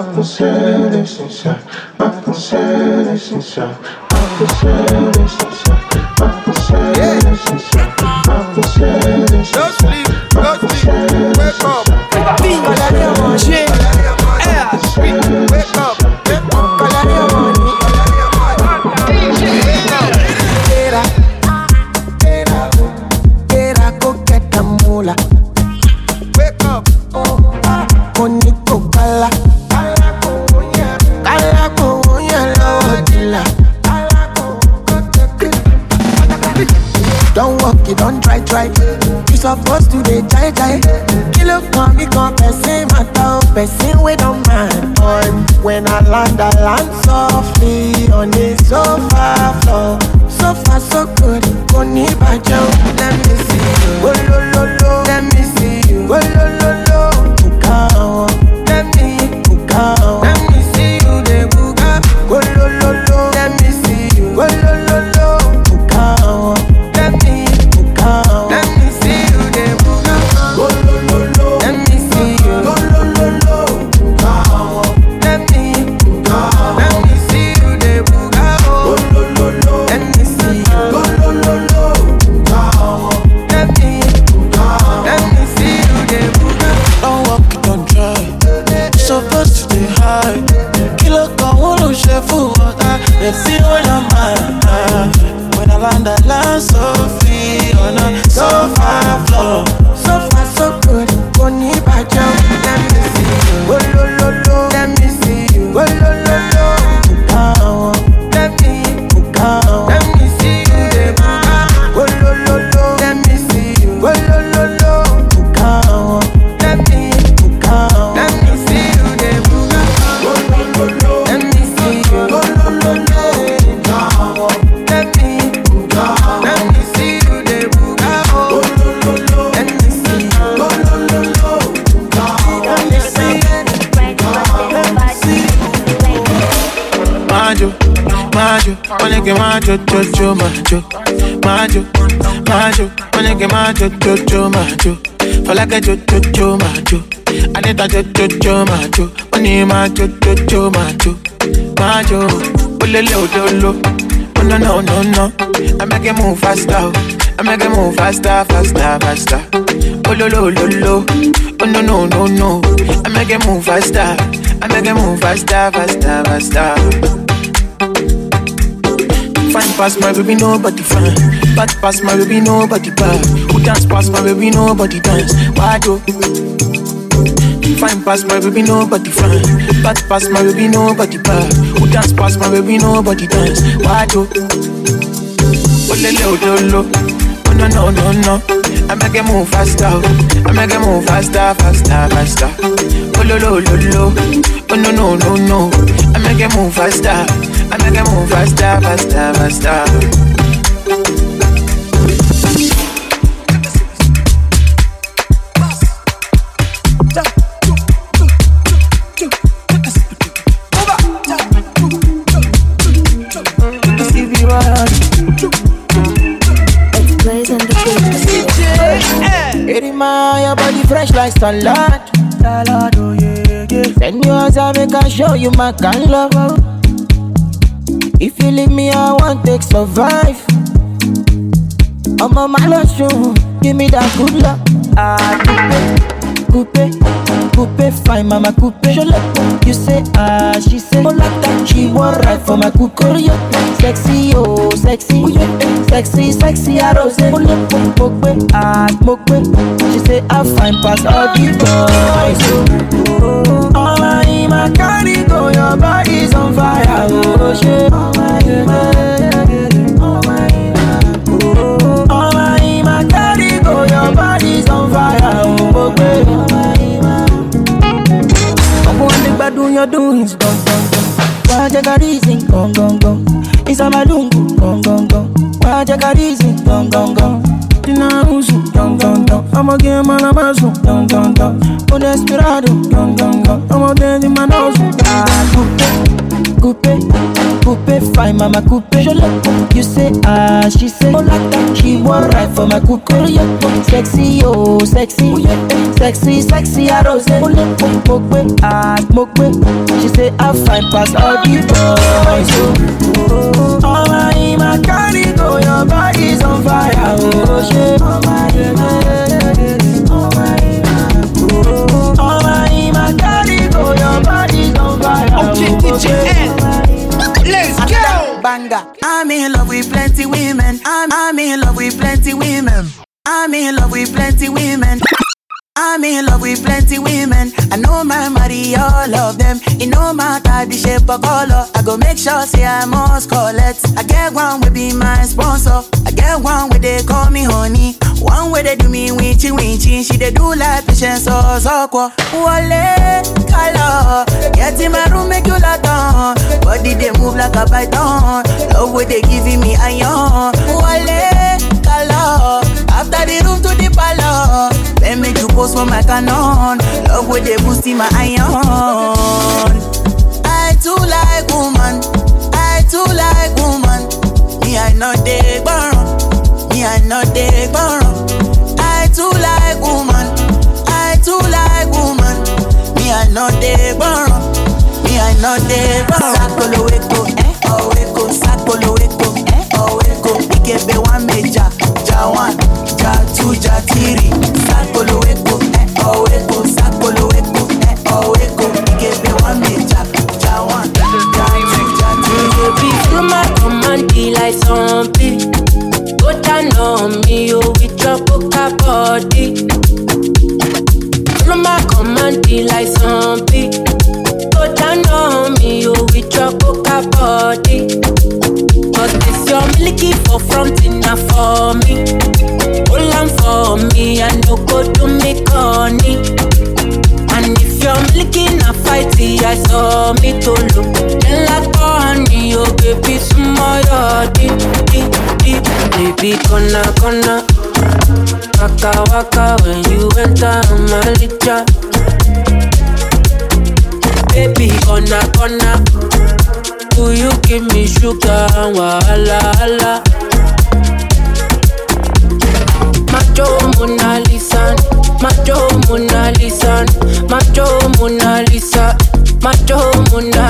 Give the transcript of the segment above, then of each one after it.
I can say this yeah. I can say this yeah. I can say this yeah. I can say this yeah. I can say this inside. Don't sleep. Don't sleep. Wake up. Be manger. Air. Pressing jo jo jo majo. Anita jo jo jo majo. Oni majo jo jo majo. Majo. Olele ololo. Oh no no no no. I make it move faster. I make it move faster, faster, faster. Ololo ololo. Oh no no no no. I make it move faster. I make it move faster, faster, faster. Fine pass my baby, nobody fine. Bad pass my baby, nobody bad. Dance pass my baby, nobody dance. Why do? Fine pass my baby, nobody fine. Bad pass my baby, nobody bad. Who dance pass my baby, nobody dance. Why do? Oh, le, le, oh, oh, no, no, no, no. I make it move faster. I make it move faster, faster, faster. Oh, lo, lo, lo, lo. Oh, no, no, no, no. I make it move faster. I make it move faster, faster, faster. Fresh like salad. Salad, oh yeah, yeah. Send yours, I make I show you my kind love. If you leave me, I won't take survive. I'm on my shoe, give me that good luck. Ah, coupe, coupe, coupe, fine, mama coupe. You say ah, she say oh like that. She want right for my coupe. Sexy, oh sexy, sexy, sexy, I rose. Mope, ah, mope. She say I fine pass all the boys. Oh, my, my carry go, your body's on fire. Oh shit. Oh my, oh bad doing your gong gong gong. You got reason, gong gong gong. It's a malungu, gong gong gong. You got reason, gong gong gong. Tina usu, gong gong gong. I'm a game on a basu, gong gong gong. Un desperado, gong gong gong. I'm a dead in my nose, ah, coupe, coupe, fine, mama coupe. You say ah, she say oh like that. she want ride for my coupe. Sexy oh, sexy, sexy, sexy arose. Mogbe ah, mogbe. She say I find pass all the boys. Oh, oh my, my carry go, your body's on fire. Oh shit, oh my, oh Let's go! Banga. I'm in love with plenty women. I'm, I'm in love with plenty women. I'm in love with plenty women. I'm in love with plenty women. I know my marry all of them. It no matter the shape or color. I go make sure say I must collect. I get one will be my sponsor. I get one where they call me honey. One way they do me winchy winchy. She they do like patience or soko. Wale color. Get in my room make you lot on. Body they move like a python. Love way they giving me iron. Wale color. After the room to the palace. Then make you post for my canon. Love with they boost in my iron. I too like woman. I too like woman. Me I know they burn. Me I know they burn. I too like woman. I too like woman. Me I know they burn. Me I know they burn. Sakolo weko, eh? Ikebe one major, ja one, ja two, ja three. Sakolo weko, eh? Oh weko, sakolo weko, eh? Oh weko. Ikebe one major, ja one, ja two, ja three. Baby, through my command, be like zombie. Go down on me, you with your coca body. Through my command, be like zombie. Go down on me, you with your coca body. Cause this your milky for front enough for me. Hold on for me, I no go to me corny. And if you're milking a fighty, I saw me to look. Then like honey, oh baby, smile, deep, deep, deep. Baby, gonna, gonna. Waka, waka, when you enter my licha. Baby, gonna, gonna. Do you give me sugar and wahala, hala? Macho Mona Lisa, Macho Mona Lisa, Macho Mona Lisa, Macho Mona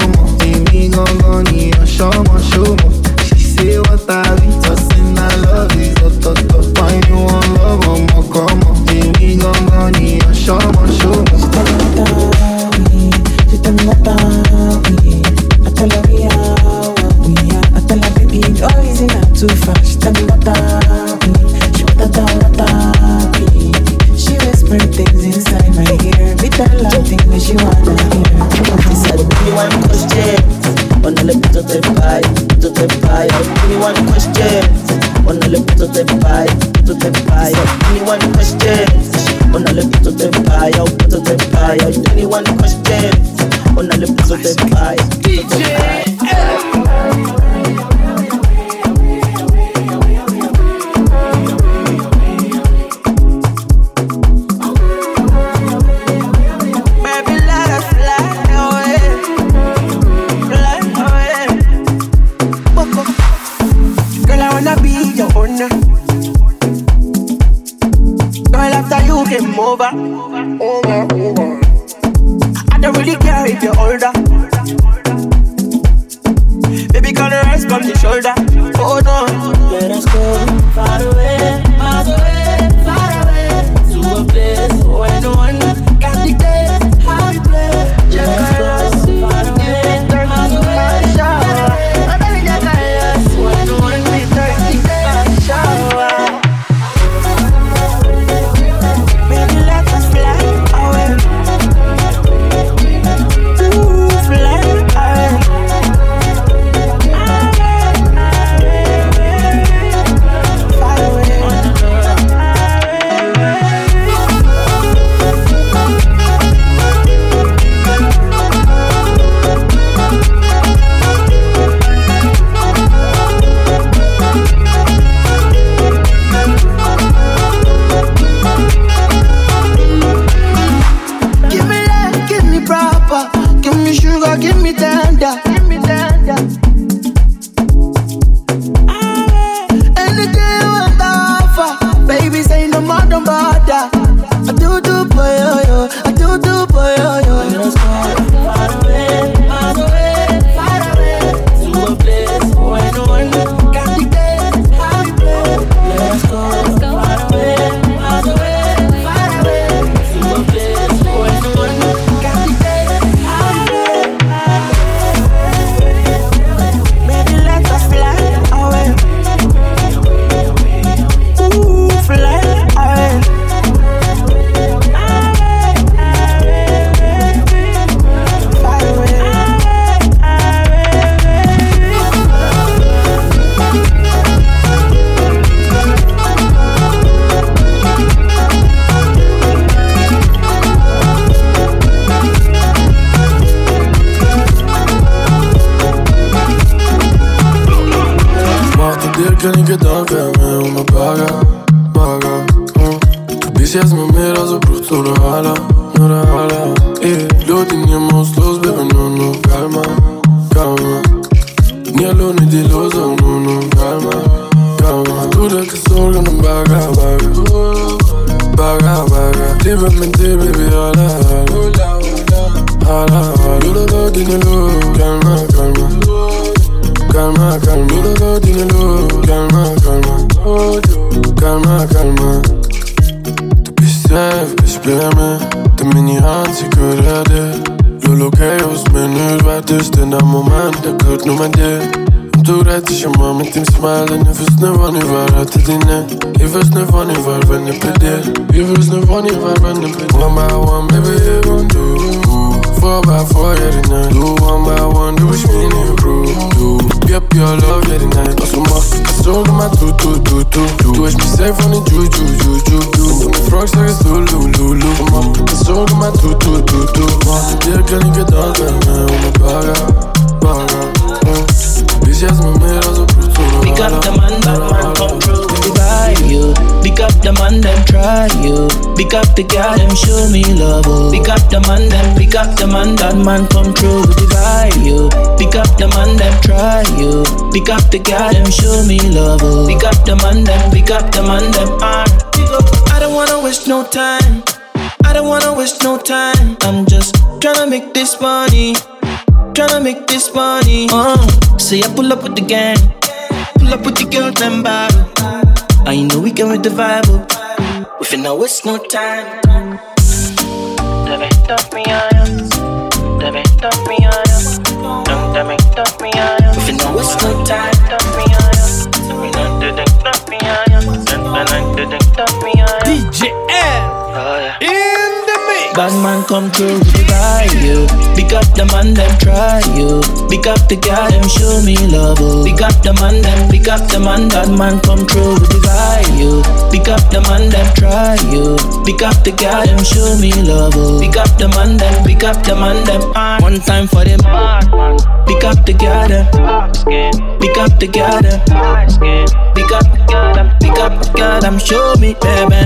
no more. no time. I'm just tryna make this money. Tryna make this money. Uh, say I pull up with the gang. Pull up with the girls and bar. I know we can with the vibe. Up. We finna waste no time. DJ L. Oh, yeah. Bad man come through with the value. Big up the man them try you. Big up the girl. them show me love. Oh. Big up the man them, big up the man. Bad man come through with the value. Big up the man them try you. Big up the girl. them show me love. Oh. Big up the man them, big up the man them. One time for them. Pick up the girl. them. Big up the girl. them. Big up the girl. them. Big up the girl. them. Show me baby.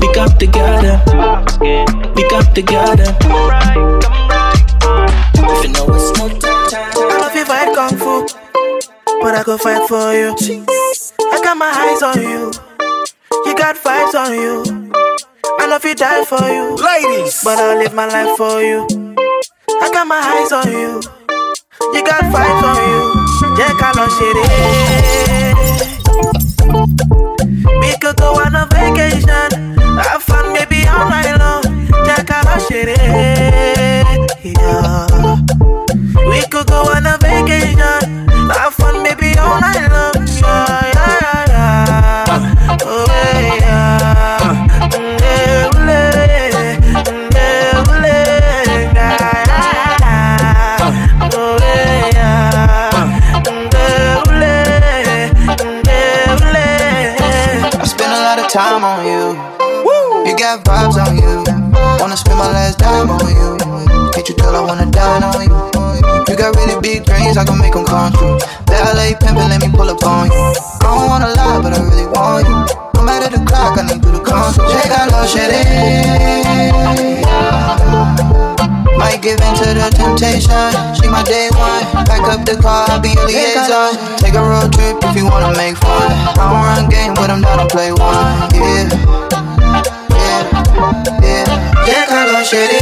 Pick up the girl. them. Pick up the girl, them. If you know it's no time. I love you fight kung fu, but I go fight for you. I got my eyes on you. You got vibes on you. I know if you die for you. Ladies. But I'll live my life for you. I got my eyes on you. You got vibes on you. Jẹ́ ká lọ ṣeré. We could go on a vacation. Have fun maybe all night long. Ṣeré. Yeah. We could go on a vacation. Have fun maybe all night long. Yeah, yeah, yeah, yeah. Oh, yeah. Mm, mm. Oh. Mm, mm, time on you. You got vibes on you. Wanna spend my last dime on you. Can't you tell I wanna dine on you? You got really big dreams, I can make them come true. Ballet pimpin', let me pull up on you. I don't wanna lie, but I really want you. I'm out of the clock, I need you to come through. Check out Lil Shitty. Might give in to the temptation. She my day one. Back up the car, I'll be your liaison. Take a road trip if you wanna make fun. I don't run game, but I'm down to play one. Yeah, Jẹ́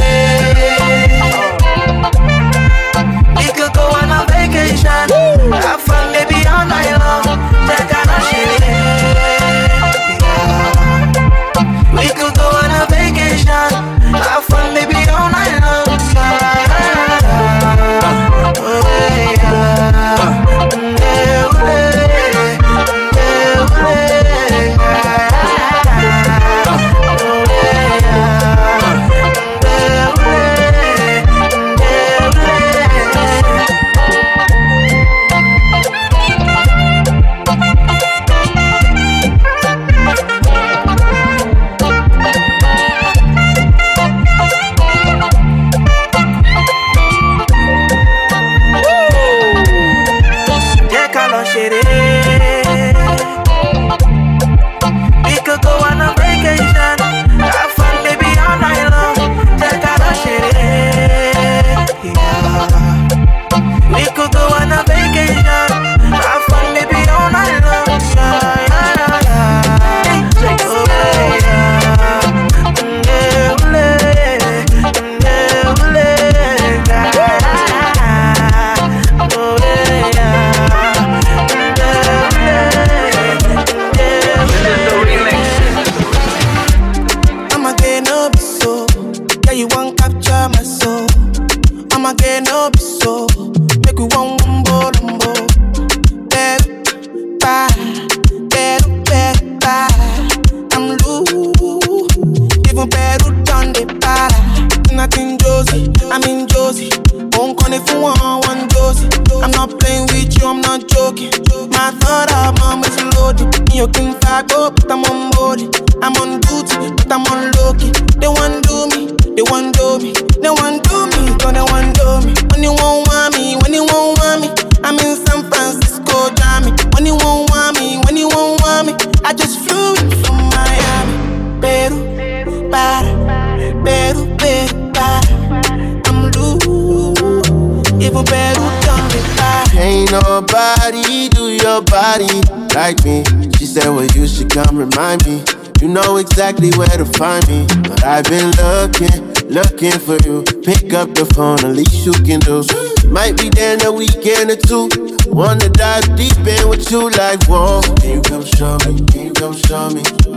exactly where to find me. But I've been looking, looking for you. Pick up the phone, at least you can do. Might be there in a weekend or two. Wanna dive deep in with you like, whoa. Can you come show me? Can you come show me?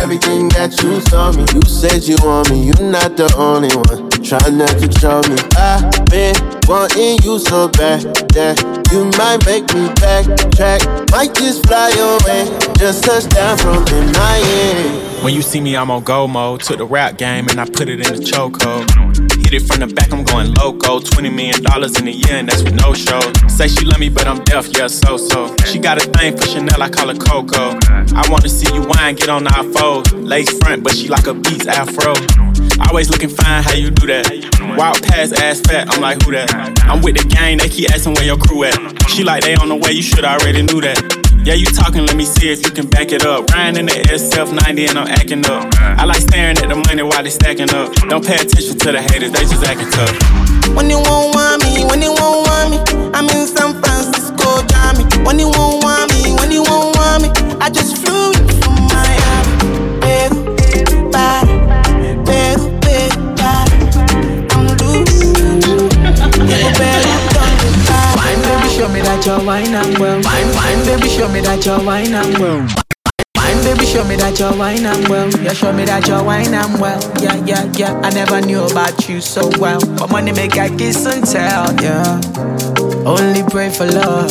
Everything that you told me, you said you want me, you're not the only one. Try not to show me. I've been wanting you so bad that you might make me backtrack. Might just fly away, just touch down from in Miami. When you see me, I'm on go mode. Took the rap game and I put it in the chokehold. Hit it from the back, I'm going loco. 20 million dollars in a year, and that's with no show. Say she love me, but I'm deaf, yeah, so so. She got a thing for Chanel, I call her Coco. I wanna see you wine, get on our fold. Lace front, but she like a beats afro. Always looking fine, how you do that? Wild past ass fat, I'm like, who that? I'm with the gang, they keep asking where your crew at. She like, they on the way, you should already knew that. Yeah, you talking, let me see if you can back it up. Riding in the SF90 and I'm acting up. I like staring at the money while they stacking up. Don't pay attention to the haters, they just acting tough. When you won't want me, when you won't want me, I'm in San Francisco, Jammy. When you won't want me, when you won't want me, I just flew that you're wine and well. Fine, fine, baby, show me that you're wine and well. Fine, baby, show me that you're wine and well. Yeah, show me that you're wine and well. Yeah, yeah, yeah. I never knew about you so well. But money make I kiss and tell. Yeah. Only pray for love.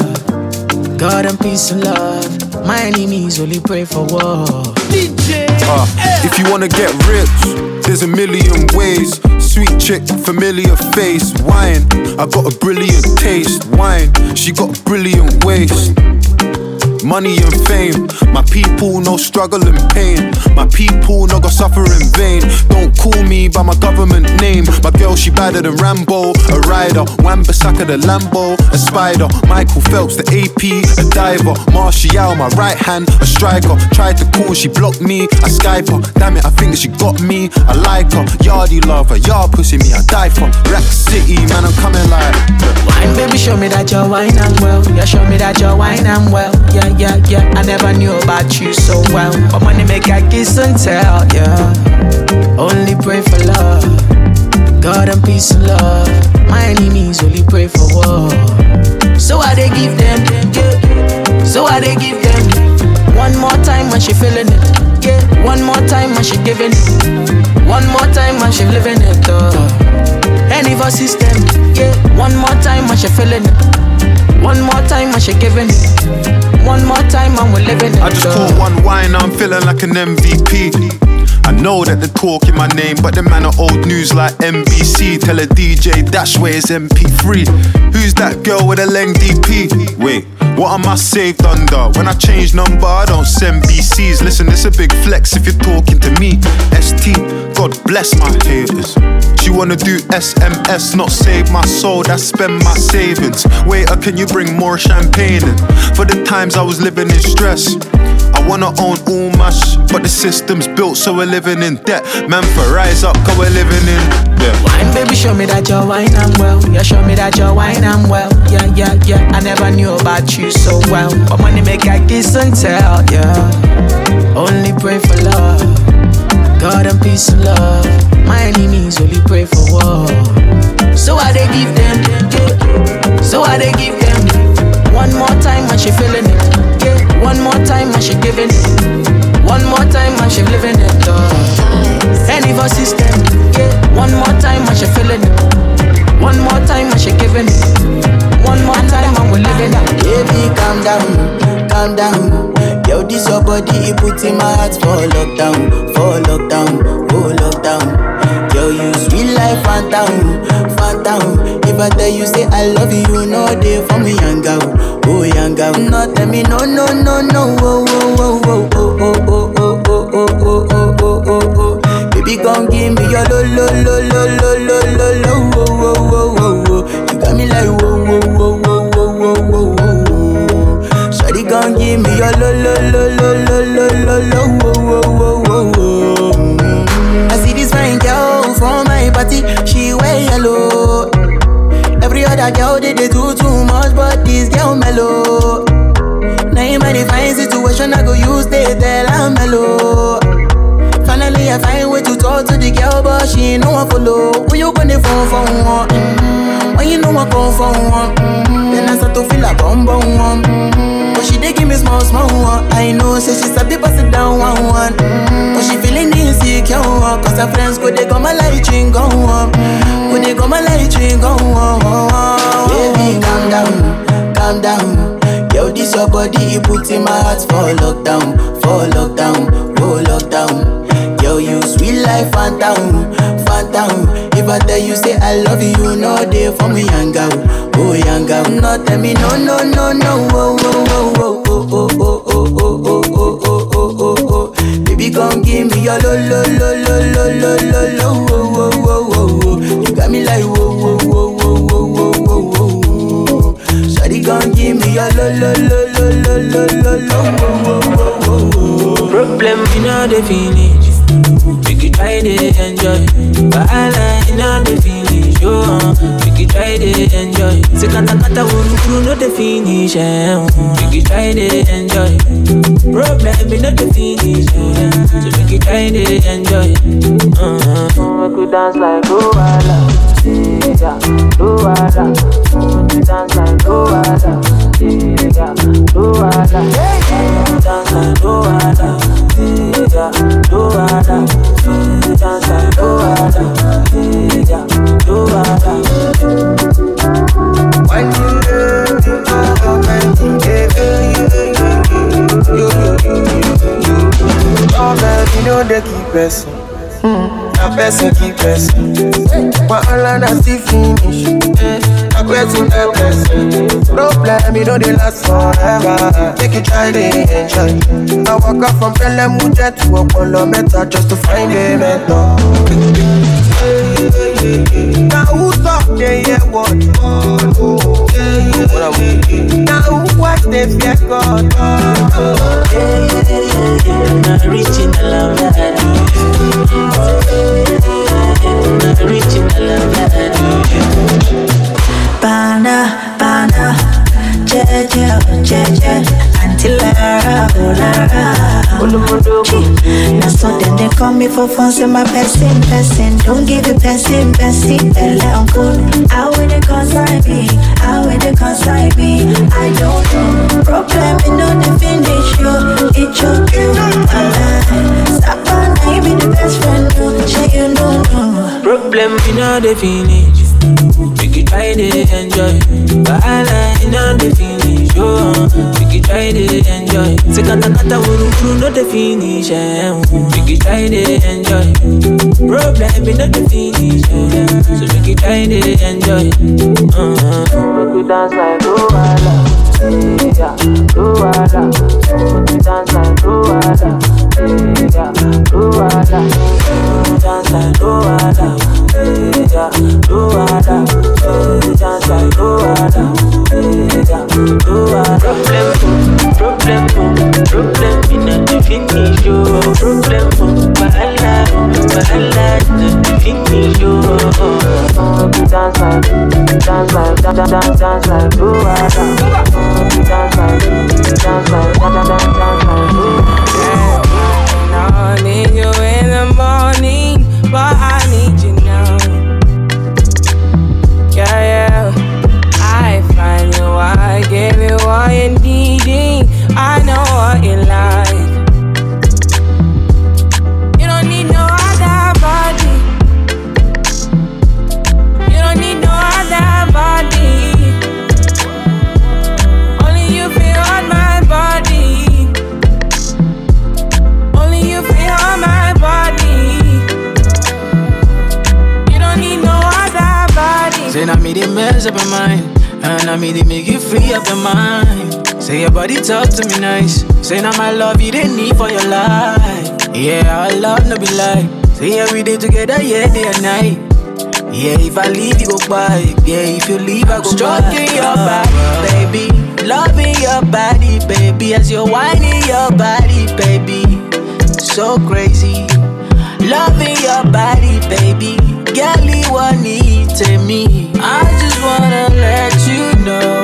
God and peace and love. My enemies only pray for war. DJ. Uh, if you wanna get rich, there's a million ways. Sweet chick, familiar face, wine. I got a brilliant taste, wine. She got a brilliant waist. Money and fame, my people no struggle and pain. My people no go suffer in vain. Don't call me by my government name. My girl she badder than Rambo, a rider. Wan Bissaka the Lambo, a spider. Michael Phelps the AP, a diver. Martial my right hand, a striker. Tried to call, she blocked me. I Skype her. Damn it, I think she got me. I like her, yardy lover, yard pussy me. I die for. Rack City, man, I'm coming like. Wine, baby, show me that you're wine and well. Yeah, show me that you're wine and well. Yeah, yeah, yeah. I never knew about you so well. But money make I kiss and tell. Yeah. Only pray for love. God and peace and love. My enemies only pray for war. So I they give them, yeah. So I they give them. One more time when she feeling it, yeah. One more time when she giving it. One more time when she living it, uh. Any of system, yeah. One more time when she feeling it. One more time when she giving it. One more time and we're living. I just caught one wine, I'm feeling like an MVP. I know that they're talking my name, but the man are old news like NBC. Tell a DJ Dash where his MP3. Who's that girl with a leng DP? Wait, what am I saved under? When I change number, I don't send BCs. Listen, it's a big flex if you're talking to me. ST, God bless my haters. She wanna do SMS, not save my soul, that's spend my savings. Waiter, can you bring more champagne in? For the times I was living in stress. I wanna own all my sh, but the system's built so living in debt. Man, for rise up, cause we're living in debt. Wine, baby, show me that you're wine and well. Yeah, show me that you're wine and well. Yeah, yeah, yeah. I never knew about you so well. But money make I kiss and tell. Yeah. Only pray for love. God and peace and love. My enemies only pray for war. So I they give them. So I they give them. One more time when she feeling it. One more time when she giving it. One more time when she living it, uh. Any of system, yeah. One more time when she feeling it. One more time when she giving it. One more time when we living it. Baby, calm down, calm down. Yo, this your body, it puts in my heart for lockdown, for lockdown, oh lockdown. Yo, you sweet life, Fanta, Fanta. I tell you say I love you, know they for me, girl, oh girl. No, tell me no, no, no, no, oh, oh, oh, oh, oh, oh, oh, oh, oh, oh, oh, oh, oh, oh. Baby, come give me your lo, lo, lo, lo, lo, lo, lo, lo, oh, oh, oh, oh, oh. You got me like whoa, whoa, whoa, whoa, whoa, whoa, whoa, whoa. Shawty gon' give me your lo lo lo lo lo lo lo lo wo wo wo wo. Mm. I see this fine girl from my party, she wear yellow. Every other girl they, they do too much, but this girl mellow. Now in my fine situation, I go use they tell I'm mellow. Finally, I find way to talk to the girl, but she ain't no one follow. Who you gonna phone for one? Mm-hmm. When you know I come for one, mm-hmm. then I start to feel a bum bum one. Mm-hmm. But she dey give me small small one. I know, say she sabi pass it down one one. Mm-hmm. But she feeling insecure, one, cause her friends go they go my light ring go on, go they go my light ring go on. Baby, calm down, calm down. Yo, this your body, it put in my heart for lockdown, for lockdown, oh lockdown. For you, sweet life, Fanta, Fanta. If I tell you say I love you, you know they for me, young girl, oh young girl. No tell me no, no, no, no, oh, oh, oh, oh, oh, oh, oh, oh, oh, oh, oh, oh, oh, oh, oh. Baby, come give me your lo, lo, lo, lo, lo, lo, lo, lo, oh, oh, oh, oh, oh. You got me like whoa, whoa, whoa, whoa, whoa, whoa, whoa, whoa. Shawty, come give me your lo, lo, lo, lo, lo, lo, lo, lo, oh, oh, oh, oh, oh. Problem, you know the finish. Try to enjoy. Wahala, you know the finish. Oh, make you try to enjoy. Say kata kata wuru no the finish. Eh. Make you try to enjoy. Problem, you know the finish. Eh, so make you try to enjoy. Uh-huh. Make you dance like Luwala. Yeah, Luwala. Make you dance like Luwala. Like Luwala. Yeah, Luwala. Make you you. You, you, you, you one person kill person. Wahala na still finish. Question that person. Problem e no dey last forever. Make you try the enjoy. I waka from Pelham Uja to Opolo Meta just to find a mentor. Now who talk dey hear what? Now who watch they fear God? Oh, oh, oh. Yeah, yeah, yeah, yeah. Not reaching the love that I need me for fun, say my person, person. Don't give it person, person. Belle uncle, how will they consign me? How will they consign me? I don't know. Problem, you know the finish you. It choke you, alive. I be the best friend, you know. Problem, you know the finish. Make you try to enjoy. Wahala, you know the finish. Oh, make you try to enjoy. Say kata kata wuru wuru no the finish. Eh. Make you try to enjoy. Problem, you know the finish. Oh, so make you try to enjoy. Uh-huh. Make you dance like Luwala. Yeah, Luwala. Make you dance like Luada, yeah, Luada. Dance like Luada, yeah, Dance like Luada, yeah, Problem, problem, problem, in a finish you. Problem, wahala, wahala, in a finish you. Dance like, dance like, dance like, dance like Luada. Dance down. I need you. They make you free up your mind. Say your body talk to me nice. Say now my love you they need for your life. Yeah, our love no be lie. Say every day together, yeah, day and night. Yeah, if I leave you go by Yeah, if you leave I go Stroking your body, baby. Loving your body, baby. As you're whining your body, baby. So crazy. Loving your body, baby. Girl, you want me. I just wanna let you know.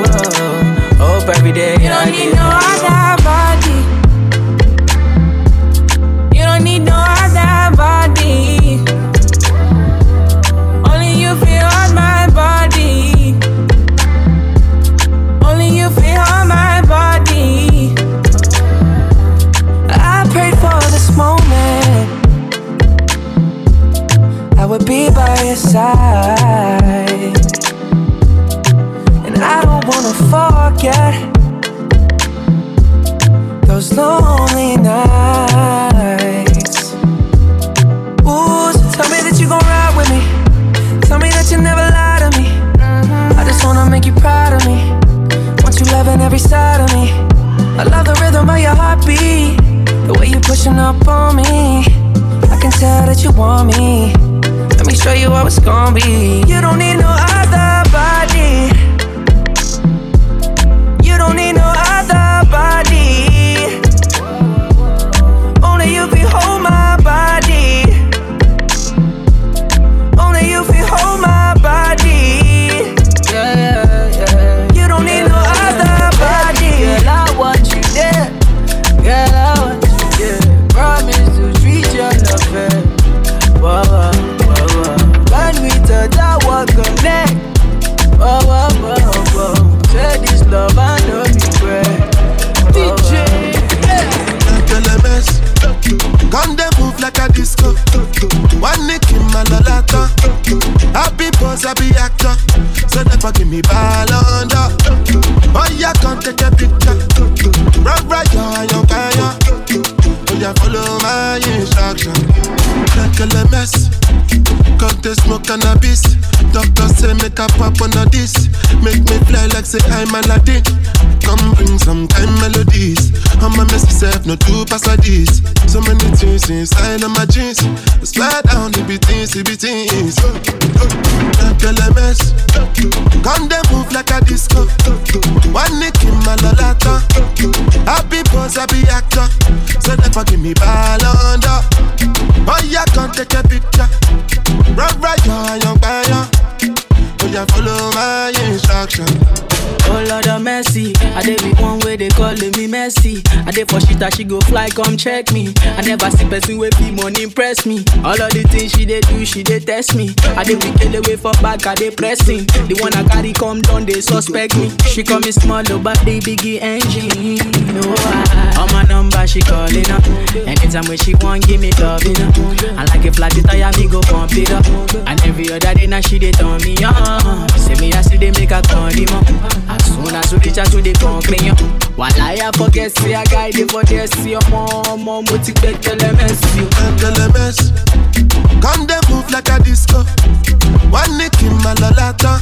Oh Lord mercy, I dey with one way they calling me messy. I dey for shit she go fly, come check me. I never see person with be money impress me. All of the things she dey do, she dey test me. I dey weak away for back, I dey pressing. The one I carry come down, they suspect me. She call me small, oh, but they biggie engine. No, I, on my number she calling up. Anytime when she want, give me love, you know. I like a flat the tire, me go pump it up. And every other day now she dey turn me on. Say me I see they make a call him up. As soon as we reach out to the concrete, while I forget, see a guy dey for there, see your mom, mom, what you bet LMS, you. LMS. Come they move like a disco. One nick in my lolata.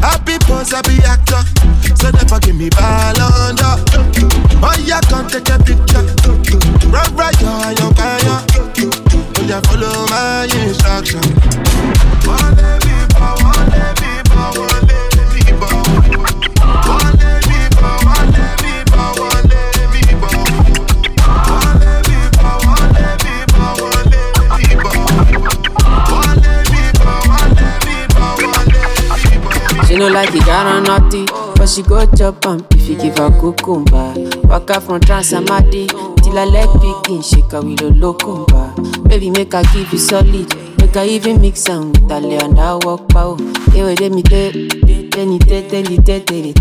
Happy boss, happy actor. So never give me ball under. Oh yeah, come take a picture. Run right, yo, yo, yo. Oh yeah, follow my instruction. One She no like it, got on naughty, but she go chop am if you give her cucumber. Waka from Transamadi till her leg begin shake her with a locumba. Baby, make her give you solid, make her even mix am with her and her walk pow. Hey, wait, let me me tell, tell me tell, tell me.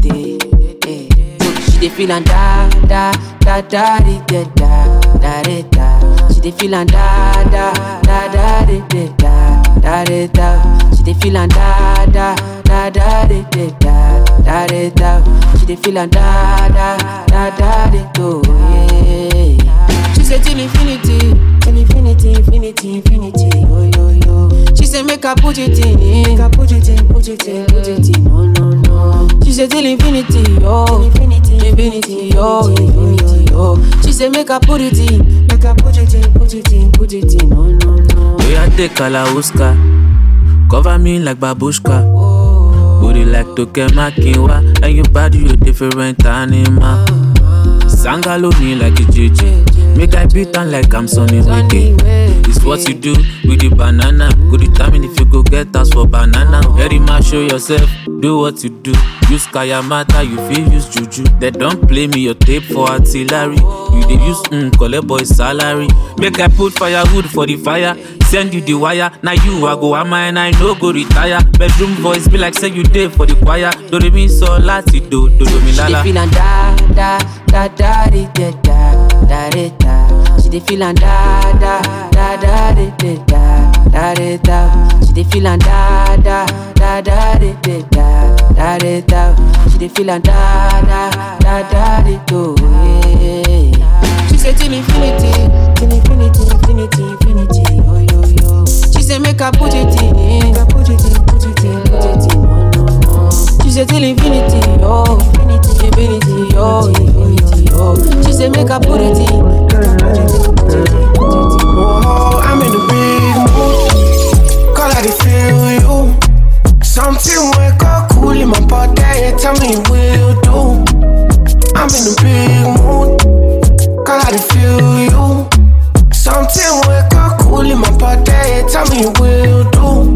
Hey. Eh. She dey feel and da da da da da da da da da. She dey feel and da da da da da da da da da. She dey feel and da da da da da da da da da. She dey feel and da da da da di, do yeah. She say till infinity, till infinity, infinity, infinity, yo yo yo. She say make her put it in, make her put it in, put it in, put it in, no no no. She say till infinity, yo, infinity, infinity, yo, infinity, yo. She say make her put it in, make her put it in, put it in, put it in, no no no. We are take Kalauska, cover me like babushka. Oh. Booty like Toke Makinwa, and your body you different animal. Sangalo me like a JJ, make I beat on like I'm Sonny Wiki. It's what you do with the banana. Go determine if you go get us for banana. Very much show yourself, do what you do. Use Kayamata, you feel use Juju. They don't play me your tape for artillery. You dey use mm, collect boy salary. Make I put firewood for the fire. Send you the wire. Now you I go am and I no go retire. Bedroom voice be like say you dey for the choir. Do re mi so lati do do do mi She dey feel and da da da da di, da da da da da. She dey feel and da da da da di, da da da da da. She dey feel and da da da da di, da da da da da. She dey feel and da da da da di, do yeah say till infinity, till infinity, infinity, infinity. Oh yo yo. She say make I put it in, make I put it in, put it in, put it in. Oh, no no no. She say till infinity, oh infinity, infinity, oh infinity, oh. She say make I put it in, put it in, put it in, put it in. Oh, I'm in the big mood. Call I feel you. Something wake up cool in my body. Tell me, will do? I'm in a big mood you Something wake up cool in my body. Tell me you will do.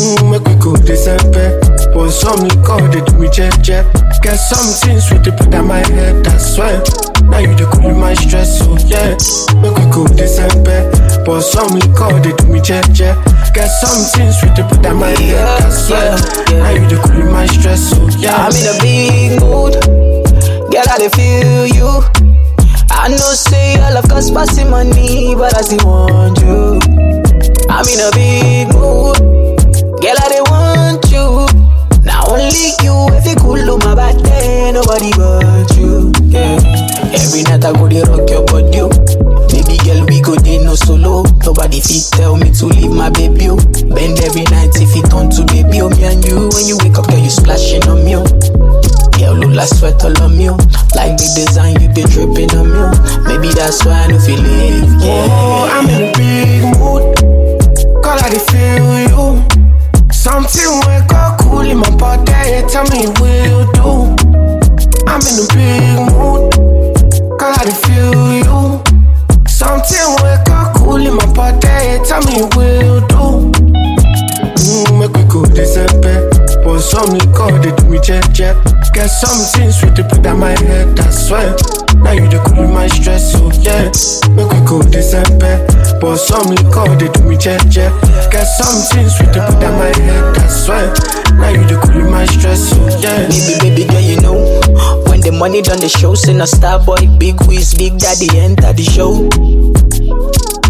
Mm, make we go December. But some me call they do me jet jet. Get some things with the put on my head, I swear. Now you the cool my stress, so yeah. Make we go December. But some me call they do me jet jet. Get some things with the put on my head, I swear. Now you the cool my stress, so yeah. I'm in a big mood. Girl, I feel you. I know say all of cost passing money, but I still want you. I'm in a big mood. Girl, I dey want you. Now only you, if you cool on my body, nobody but you. Yeah. Every night I go dey rock your body. oh. Baby girl, we go dey no solo. Nobody fit tell me to leave my baby. oh. Bend every night if it turn to baby. Oh, me and you, when you wake up, girl, you splashing on me. oh. Girl, look like sweat all on oh. Like the design you be dripping on oh. Maybe that's why I don't feel it. Yeah. Oh, I'm in a big mood. Girl, I feel you. Something wake up cool in my body. Tell me what you do. I'm in a big mood. Girl, I feel you. Something wake up cool in my body. Tell me what you do. Mm, make we go December. But some me call they do me jet jet. Get some things with the put on my head, I swear. Now you the cool my stress, so yeah. Make we go December. But some me call they do me check, jet. Get some things with the put on my head, I swear. Now you the cool my stress, so yeah. Baby, baby girl, you know When the money done the show Send a star boy, big whiz, big daddy enter the show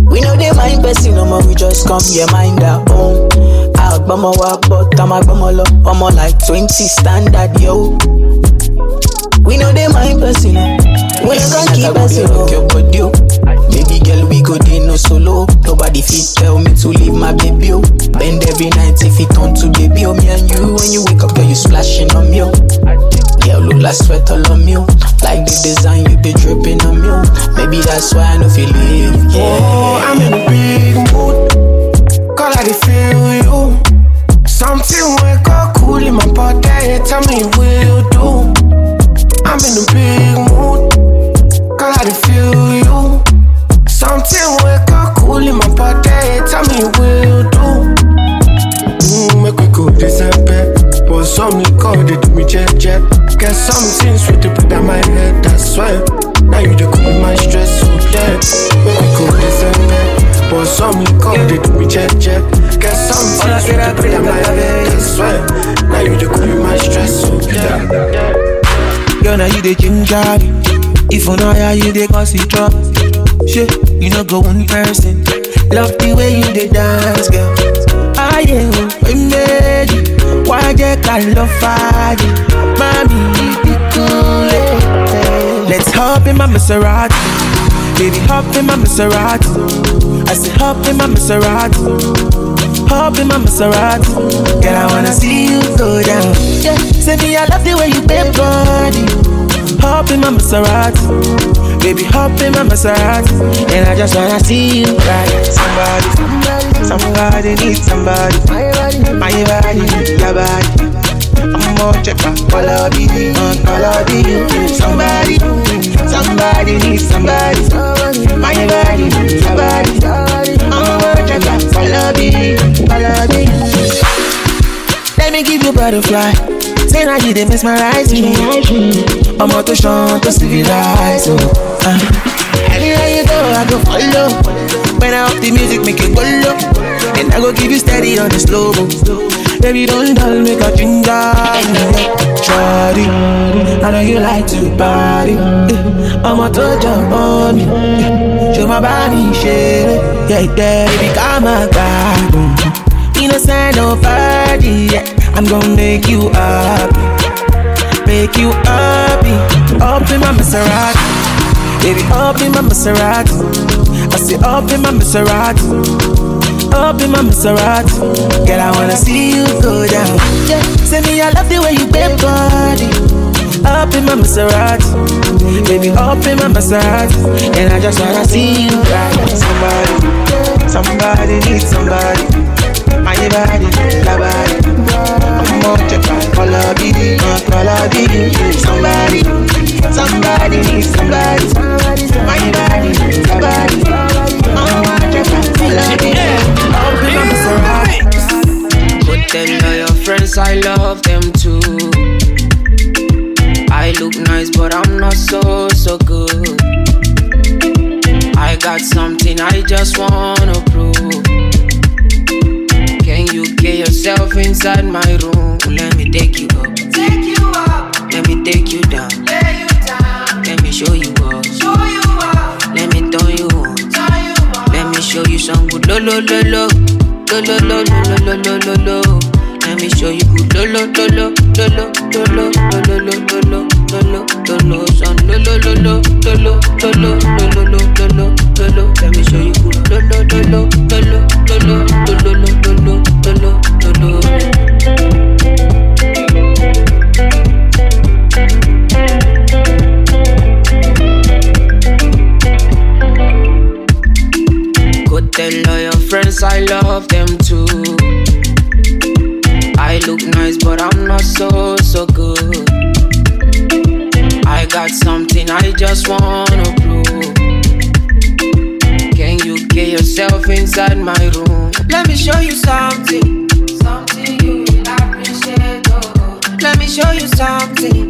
We know they mind person, no more we just come, yeah, mind our own Agbama wa but I'm agbama lo I'm like 20 standard, yo We know they mind person, no eh. We no gon' keep person, oh. no your body, oh. Baby girl, we go dey no solo Nobody fit tell me to leave my baby, oh. Bend every night if it turn to baby, oh Me and you, when you wake up, girl, you splashing on me, oh Girl, look like sweat all on me, oh. Like the design you be dripping on me, oh. Maybe that's why I no feel it, yeah Oh, I'm in a big mood. Girl, I feel you. Something wake up cool in my body. Tell me what you do. I'm in a big mood. Girl, I feel you. Something wake up cool in my body. Tell me what you do. Mm, make we go December. But some me call they do me jet jet. Get some things with the put on my head, I swear. Now you the cool my stress, so yeah. But some me call they do me jet jet. Get some things with the put on my head, I swear. Now you the cool my stress, so yeah. Girl, now you the ginger me. If you know how you dey cause it drop. Shit, you know go one person. Love the way you dey dance, girl. I am we made. Why they call love fire? Mommy, be cool. eh. Let's hop in my Maserati. Baby, hop in my Maserati. I say hop in my Maserati. Hop in my Maserati. Girl, I wanna see you go down. Yeah, say me, I love the way you bend body. Hop in my Maserati. Baby, hop in my Maserati. And I just wanna see you ride. Somebody, somebody needs somebody. My body, my body, your body. I'm more checker, all of you. Somebody, somebody needs somebody. My body, your body. I'm checker, all of you, all of you. Let me give you butterfly. Say now you dey mesmerize me. I'm out to shine to civilize. Oh. Uh. Anywhere you go, I go follow. When I up the music, make it go low. And I go give you steady on the slow mo. Baby, don't dull, make a ginger. Shawty, I know you like to party. Eh, I'm out to touch your me. Eh, Show my body, shit. Yeah, yeah, baby, come on, God. Innocent, no party. Yeah. I'm gonna make you happy. Make you happy. Up in my Maserati. Baby, up in my Maserati. I say up in my Maserati. Up in my Maserati. Girl, I wanna see you go down. Yeah, say me, I love the way you bend body. Up in my Maserati. Baby, up in my Maserati. And I just wanna see you ride. Somebody, somebody needs somebody. My body, your body. I'm on check out all of it, all of it. Somebody, somebody needs somebody. My body, your body. I'm but them are your friends, I love them too. I look nice, but I'm not so, so good. I got something I just wanna prove. Can you get yourself inside my room? Let me take you Good lo lo lo lo lo lo lo lo lo lo lo lo lo. Let me show you good lo lo lo lo lo lo lo lo lo lo lo lo lo lo lo lo son lo lo lo lo lo lo lo lo lo lo lo lo lo lo. Let me show you good lo lo lo lo lo lo lo lo lo lo lo lo lo lo. Tell all your friends I love them too. I look nice, but I'm not so, so good. I got something I just wanna prove. Can you get yourself inside my room? Let me show you something. Something you will appreciate. Oh. Let me show you something.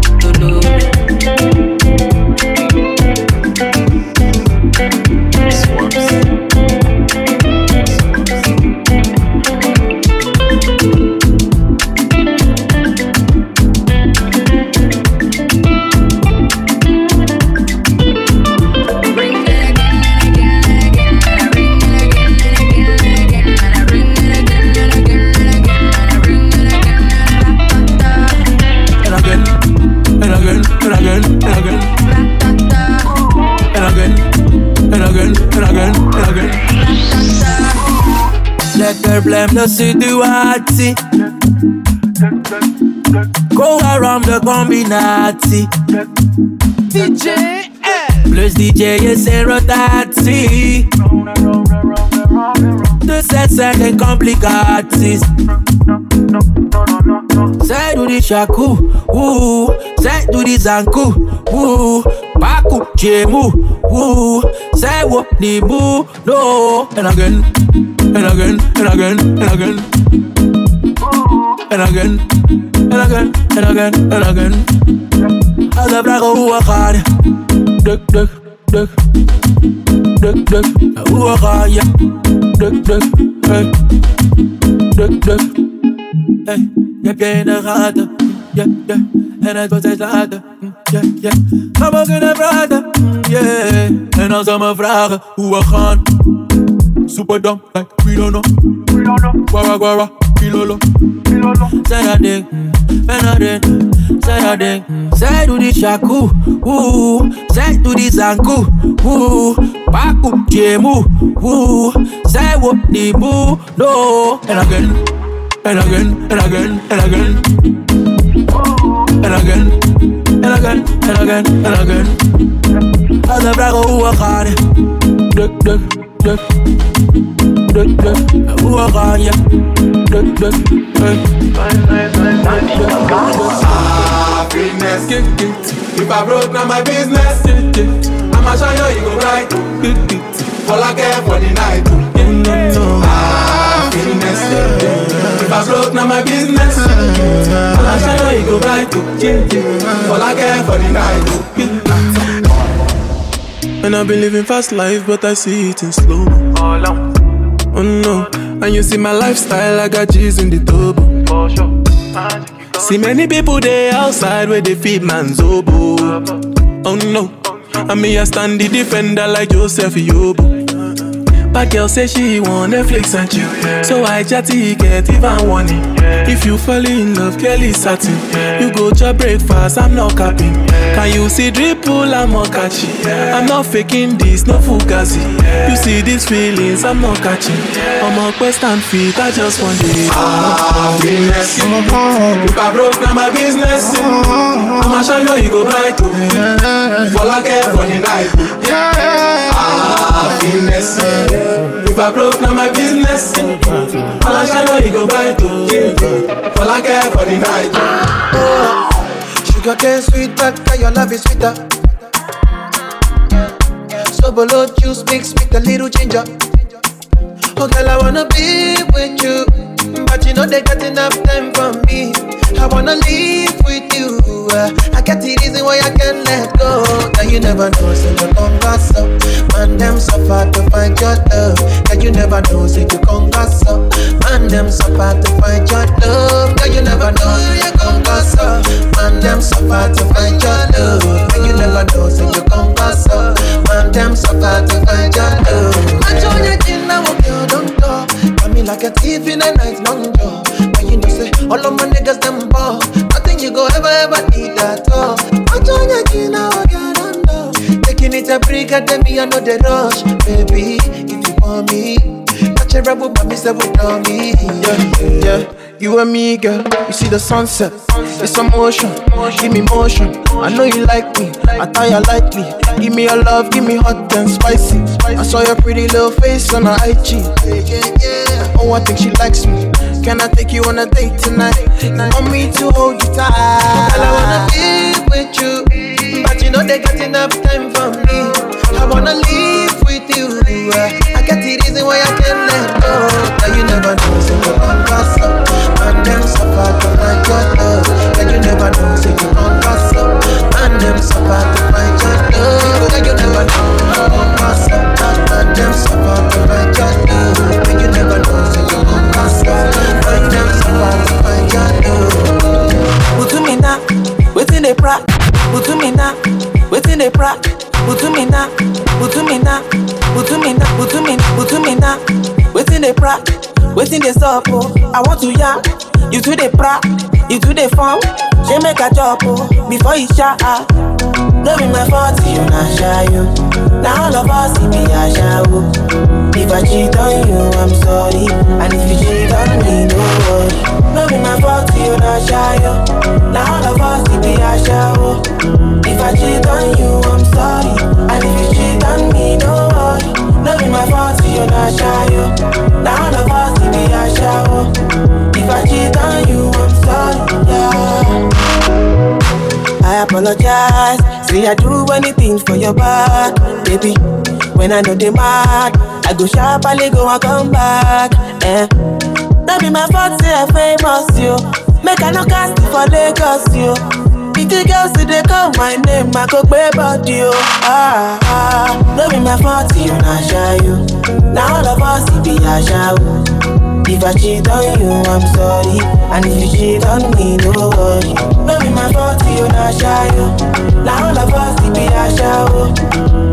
Let her blame the situation. Go around the combinati. DJ Plus DJ et c'est rotati. De cette scène complicati. Sai do the shaku, woo. Sai do the zanku, woo. Baku jemu, woo. Sai wo ni boo, no. And again, and again, and again, and again. And again, and again, and again, and again. Als de vragen hoe we gaan, duk, duk, duk. Duk, duk, hoe we gaan, ja. Duk, duk, hey. Duk, duk. Hey, je hebt je in de gaten, yeah, yeah. En het wordt steeds later, yeah, yeah. Gaan we kunnen praten, yeah. En als ze me vragen hoe we gaan, super dumb, like we don't know. Guara, guara, pilolo. Say that ding, mm, ben dat say that ding. mm. Say do the shaku, woo. Say do the zanku, woo. Baku, jemu, woo. Say what the boo, no. And again, and again, and again, and again. And again, and again, and again, and again. Als de vragen hoe we gaan, duk, duk, dut, dut, dut, oranje. Dut, dut, dut. Happiness. Kick it. If I broke, now my business. Kick it. I'ma shine your ego bright. Kick it. All I care for the night. Happiness. If I broke, now my business. I'ma shine your ego bright. All I care for the night. And I've been living fast life, but I see it in slow. Oh no, and you see my lifestyle, I got G's in the turbo. See many people there outside where they feed man's oboe. Oh no, and me I stand the defender like Joseph Yobo. But girl say she want Netflix and chill, so I chatty get even warning. If you fall in love, Kelly satin. You go to breakfast, I'm not capping. Can you see dripple, I'm not catchy. I'm not faking this, no fugazi. You see these feelings I'm not catching. I'm a quest and feet, I just want it. Happiness. Ah, if I broke, now my business. Mm-hmm. I'ma show you, you go bright. oh. For like for the night. Happiness. Ah, If I broke, now my business. I'ma show you, go bright. oh. For like for the night. Sugar cane sweet, but your love is sweeter. So below juice mixed with a little ginger. Oh girl, I wanna be with you, but you know they got enough time for me. I wanna live with you. Uh, I got the reason why I can't let go. Now you never know, say you pass up. Man, them suffer to find your love. Now you never know, say you pass up. Man, them suffer to find your love. Now you never know, you come pass up. Man, them suffer to find your love. Now you never know, say you pass up. Man, them suffer to find your love. I told you, you know, you don't talk. Got me like a thief in a night long jaw. And you know, say, all of my niggas, them ball. You go ever, ever need at all. I told you, you know, you don't know. Taking it a break, at me, I know the rush. Baby, if you want me, catch but me, say, without me. Yeah, yeah. You and me, girl. You see the sunset. It's a motion. Give me motion. I know you like me. I you lightly. Give me your love. Give me hot and spicy. I saw your pretty little face on her IG. Oh, I think she likes me. Can I take you on a date tonight? Want me to hold you tight? Girl, I wanna be with you, but you know they got enough time for me. I wanna live with you. I got the reason why I can't never know, so you come pass up. And them suffer to find your love. Now you never know, so you come pass up. And them suffer to find your love. Now you never know, so you come pass up. And them suffer to find your love. Now you never know, so you come pass up. And them suffer to find your love. Butumina, waiting they prac. Butumina, waiting they prac. Butumina, Butumina, Butumina, Butumina, Butumina, waiting they prac. Waiting they stop, oh. I want to ya. You do the prac, you do the form. She make a job, oh, before you shot. Ah. Don't be my fault, you not shy, you. Now all of us, be a shower. Oh. If I cheat on you, I'm sorry. And if you cheat on me, no worry. Don't be my fault, you not shy, you. Now all of us, be a shower. Oh. If I cheat on you, I'm sorry. And if you cheat on me, no Don't be my fault, you not shy, you. Now all of us, it be a shower. If I cheat on you, I'm sorry, yeah. I apologize. Say I do anything for your back, baby. When I know they mad, I go sharply go and come back. Eh. That be my fault, say I famous you. Make I no cast for Lagos you. Pretty girls see they call my name, I go pay body you. Ah ah, that be my fault, you not shy you. Now all of us it be a show. If I cheat on you, I'm sorry. And if you cheat on me, no worry. No be my fault, you not shy, you. Now all of us, it be a show.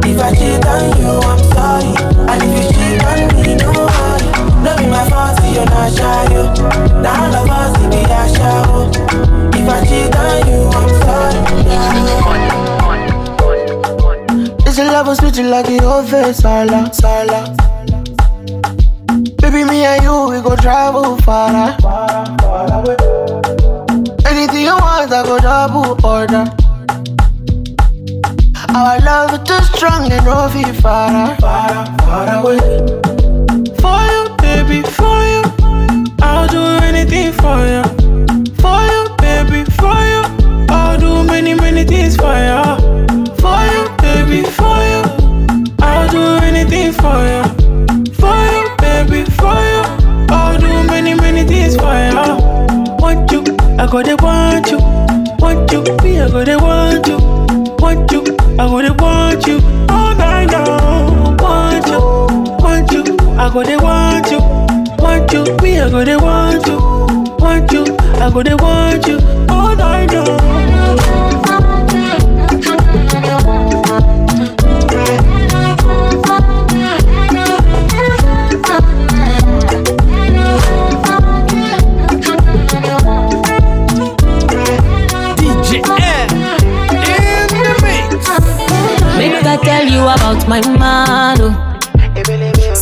If I cheat on you, I'm sorry. And if you cheat on me, no worry. No be my fault, you not shy, you. Now all of us, it be a show. If I cheat on you, I'm sorry. This love was sweet like the face, Sarla, Sarla. Baby, me and you, we go travel far, far, away. Anything you want, I go double order. Our love is too strong and no feel far, far, far away. For you, baby, for you. I'll do anything for you. For you, baby, for you. Do many, many things for you. For you, baby, for you. I'll do anything for you. For you, baby, for you. I'll do many, many things for you. Want you, I go to want you. Want you, me, I go to want you. Want you, I go to want you. All night long. Want you, want you, I go to want you. Want you, me, I go to want you. Want you, I go to want you. All night DJ N in the mix. Make I tell you about my man. Oh.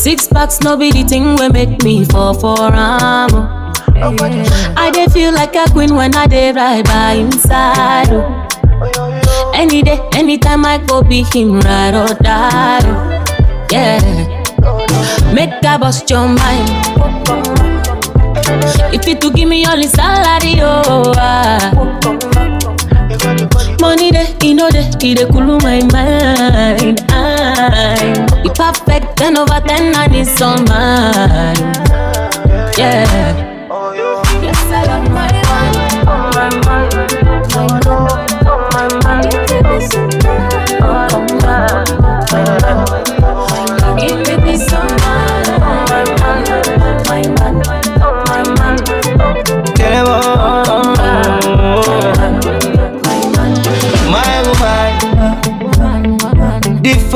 Six packs, no be the thing we make me fall for am. oh. I dey feel like a queen when I dey ride by inside. Oh. Any day, anytime I go be him ride or die. Oh. Yeah, make I bust your mind. If you to give me all the salary, oh. Ah. Money dey, e no dey, e dey cool my mind. I'm the perfect ten over ten, and it's all mine. Yeah.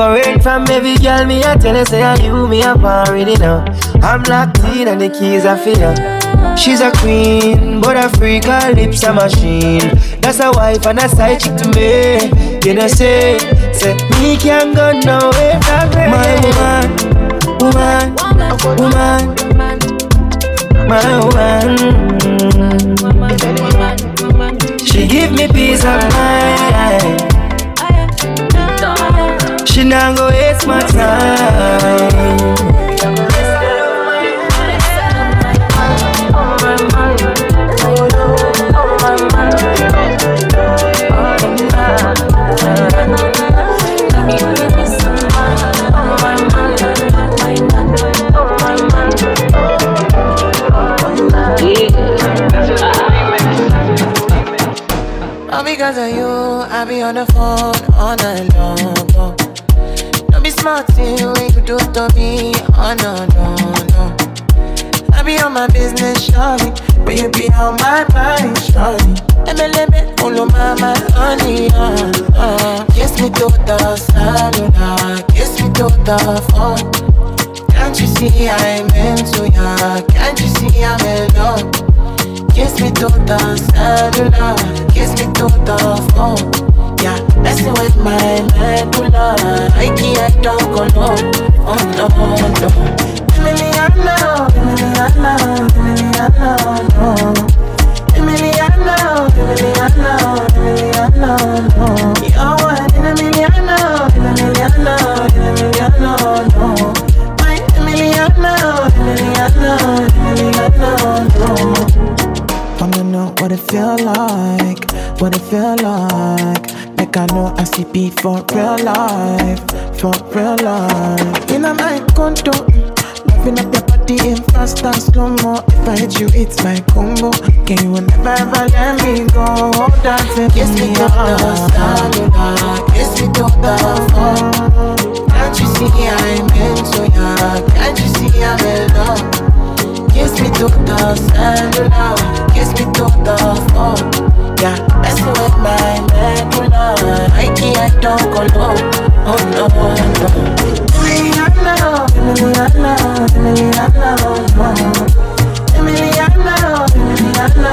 Woman, different from every girl. Me I tell her say I you me up already now. I'm locked in and the keys are for her. She's a queen, but a freak, her lips a machine. That's a wife and a side chick to me. You know say, say me can't go nowhere from. My woman, woman, woman, my woman. She give me peace of mind. She not go waste my time. Because of you, I be on the phone all night long. Oh. Don't be smart, thing we could do to me. Oh no, no, no. I be on my business, shawty. But you be on my mind, shawty. Emeleme, ulu mama, honey, uh, uh. Kiss me to the cellular, kiss me to the phone. Can't you see I'm into ya? Can't you see I'm in love? Kiss me to the cellular, kiss me to the phone. Yeah, messing with my medulla. I can't talk alone. Oh no, no. Emiliana, Emiliana, Emiliana, no. Emiliana, Emiliana, Emiliana, no. You're one in a Emiliana, Emiliana, Emiliana, no. My Emiliana, Emiliana, Emiliana, no. Wanna know what it feel like, what it feel like. Like I know I see beat for real life, for real life. In a my condo, loving up your body in fast and slow mo. If I hit you, it's my combo. Can you never ever let me go? Dancing kiss me to the cellular, kiss me to the phone. Can't you see I'm into ya? Can't you see I'm in love? Kiss me to the cellular, kiss me to the phone. Yeah, messing with my medulla. I can't talk alone. Oh no, no. Emiliana, Emiliana, Emiliana, no. Emiliana, Emiliana,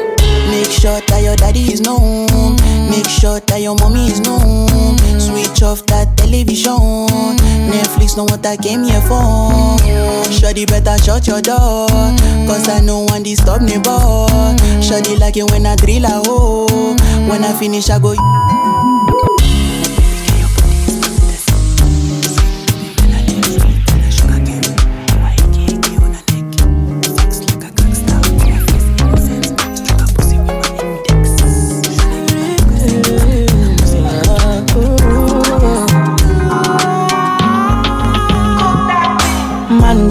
Make sure that your daddy is known. Make sure that your mommy is known. Switch off that television. Netflix know what I came here for. Shawty better shut your door. Cause I know one disturb boy. Shawty like it when I drill a hole. When I finish, I go.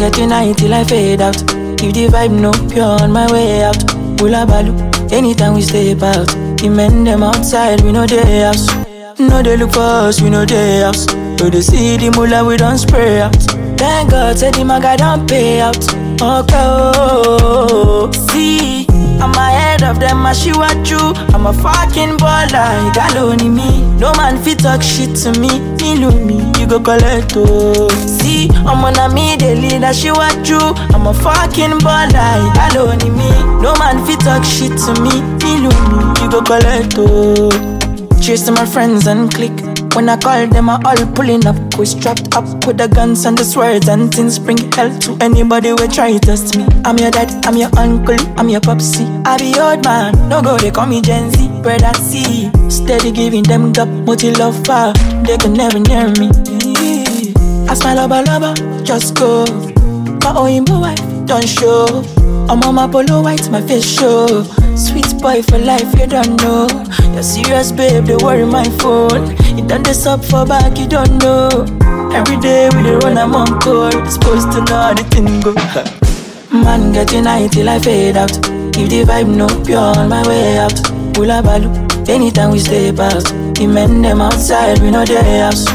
Man getting high till I fade out. If the vibe no pure on my way out. Pull balu, anytime we step out. The men them outside, we know they house. No they look for us, we know they house. So they see the mullah, we don't spray out. Thank God, said the maga don't pay out. Okay, oh, see, I'm ahead of them, I she what you. I'm a fucking baller, you got me. No man fit talk shit to me, me me, go collect oh. See, I'm on a me, the leader, she what you. I'm a fucking baller, got only me. No man fit talk shit to me, me you go collect oh. Cheers my friends and click. When I call them, I all pulling up. We strapped up with the guns and the swords and things. Bring hell to anybody who try to test me. I'm your dad, I'm your uncle, I'm your popsy. I be old man, no go, they call me Gen Z. Brother C, steady giving them gap, multi love far. They can never near me. I smile lover, lover, just go. My Oyinbo wife, don't show. I'm on my polo white, my face show. Sweet boy for life, you don't know. You're serious, babe, they worry my phone. You done this up for back, you don't know. Every day we dey run, I'm on call. Supposed to know how the thing go. Man getting high till I fade out. If the vibe no pure on my way out. Pull a balu, anytime we stay past. The men them outside, we know they house.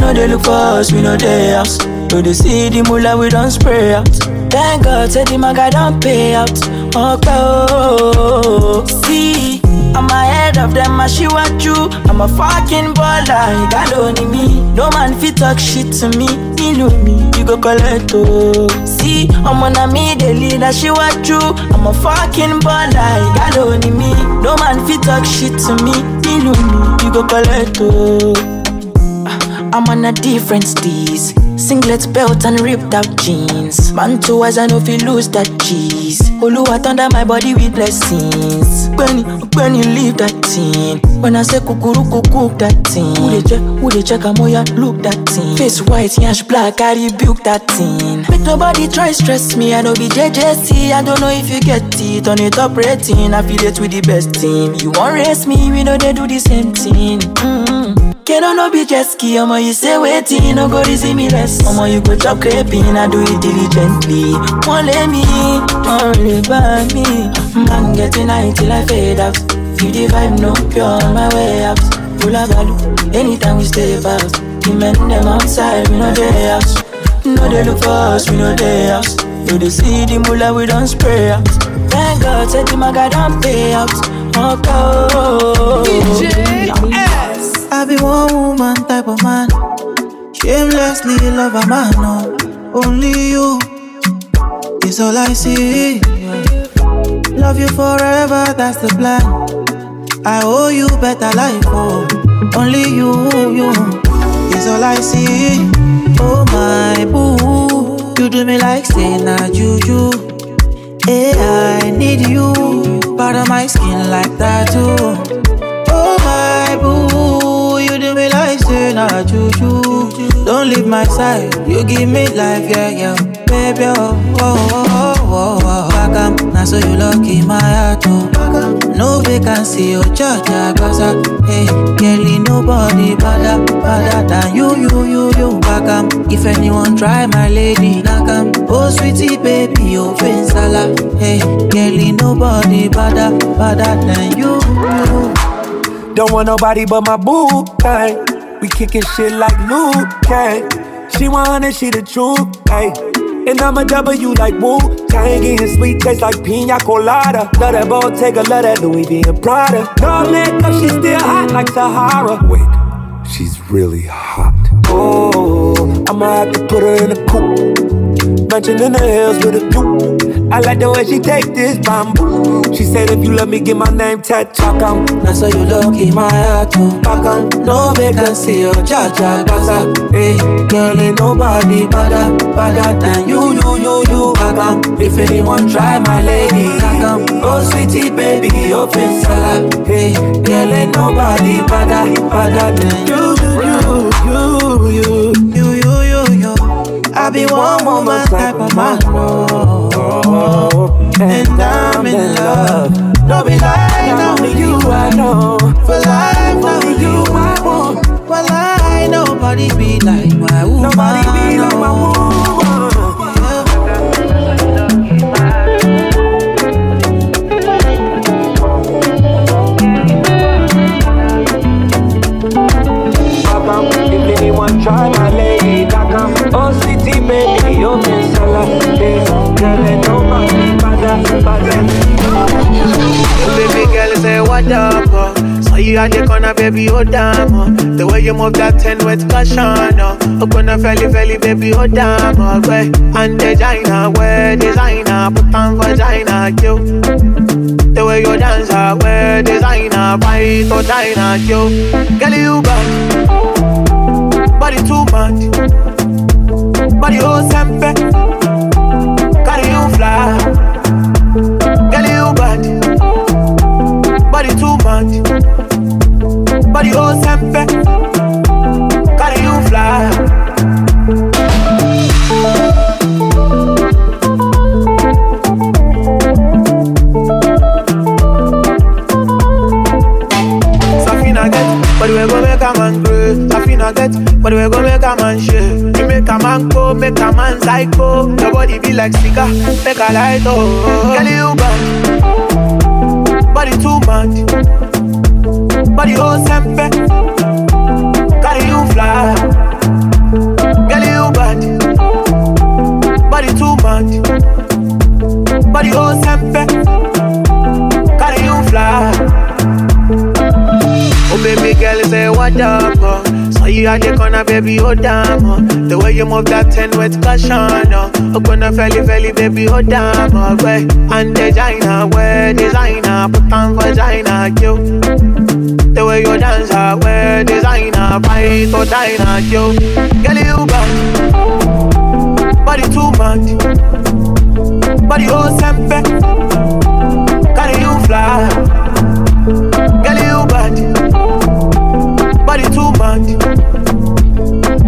No they look for us, we know they house. So they see the mullah, we don't spray out. Thank God, said the maga don't pay out. Okay, oh, see, I'm ahead of them, I she what you. I'm a fucking baller, you got only me. No man fit talk shit to me, me know me, you go collect oh. See, I'm on a me, the leader, she what you. I'm a fucking baller, you got only me. No man fit talk shit to me, me know me, you go collect oh. I'm on a different steez. Singlet belt and ripped out jeans. Man too as I know if you lose that cheese. Oluwa under my body with blessings. When you, when you leave that thing. When I say kukuru cook that thing. Who they check, who they check, I'm look that thing. Face white, yash black, I rebuke that thing. Make nobody try stress me, I know be JJC. I don't know if you get it on it top rating. I feel Affiliate with the best team. You won't race me, we know they do the same thing. Mm-hmm. Can I no be jet ski, omo you say waiting, no go easy me less. Omo you go chop creping, I do it diligently. Won't let me, won't really buy me. Man getting high till I fade out. Feel the vibe no pure on my way out. Pull balu, anytime we step out. The men them outside, we know they house. No they look for us, we know they house. You they see the mullah, we don't spray out. Thank God, said the maga don't pay out. Okay. Oh, oh, oh. DJ I be one woman type of man. Shamelessly love a man, no. Only you is all I see. Love you forever, that's the plan. I owe you better life, oh. Only you, you is all I see. Oh my boo, you do me like say na juju. Hey, I need you, part of my skin like that too. Oh my boo, you me like say na juju. Don't leave my side, you give me life, yeah, yeah. Baby, oh, oh, oh, oh, oh, oh. Am, now so you lucky, my heart, oh. No vacancy, oh, judge, ah, I I, ah, hey, girlie, nobody better, better than you, you, you, you. Back if anyone try my lady, knock am. Oh, sweetie, baby, oh, Vinsala, hey, girlie, nobody better, better than you. Don't want nobody but my boo, hey. We kicking shit like Luke, hey. She want she the truth, hey. And I'm a W like Wu Tang and sweet taste like pina colada. Love that Bottega, love that Louis V and Prada. No makeup, she still hot like Sahara. Wait, she's really hot. Oh, I'ma have to put her in a coupe. Mansion in the hills with a view. I like the way she take this bamboo. She said if you love me, get my name tattooed. Come, now so you look in my heart too. Back on, no vacancy, oh cha gaza. Hey, girl ain't nobody better, better than you, you, you, you. Back on, if anyone try my lady, back on. Oh sweetie baby, open salad. Hey, girl ain't nobody better, better than you, you, you, you, you, you, you, you. I be one woman type of man, oh, and I'm in love. Don't be lying, only you I know. For life, only you I want. Well, I nobody be like my woman. Nobody be like my woman. If anyone try my lady, knock on Oh, city baby, you miss a you at the corner, baby, oh damn, oh. The way you move that ten with caution, oh. Open a felly, felly, baby, oh damn, oh. Way and designer, where designer, put on vagina, you. The way you dance, ah, where designer, fight or diner, you. Girl, you bad, body too much, body oh sempe, carry you fly. Girl, you bad, body too much, body oh sempe, carry you fly. Safina get, but we go make a man grow. Safina get, but we go make a man shake. You make a man go, make a man psycho. Your body be like cigar, make a light oh. Girl, you bad, body too much, body oh sempe, carry you fly. Girl, you bad, body too much, body oh sempe, carry you fly. Oh baby girl, say what up, oh. Saw you at the corner, baby, oh damn, oh. The way you move that ten with caution, oh. Open a felly, felly, baby, oh damn, oh. Way and designer, way designer, put on vagina, you. The way you dance, ah, way designer, fight or diner, you. Girl, you bad, body too much, body oh sempe, carry you fly. Girl, you bad body too much.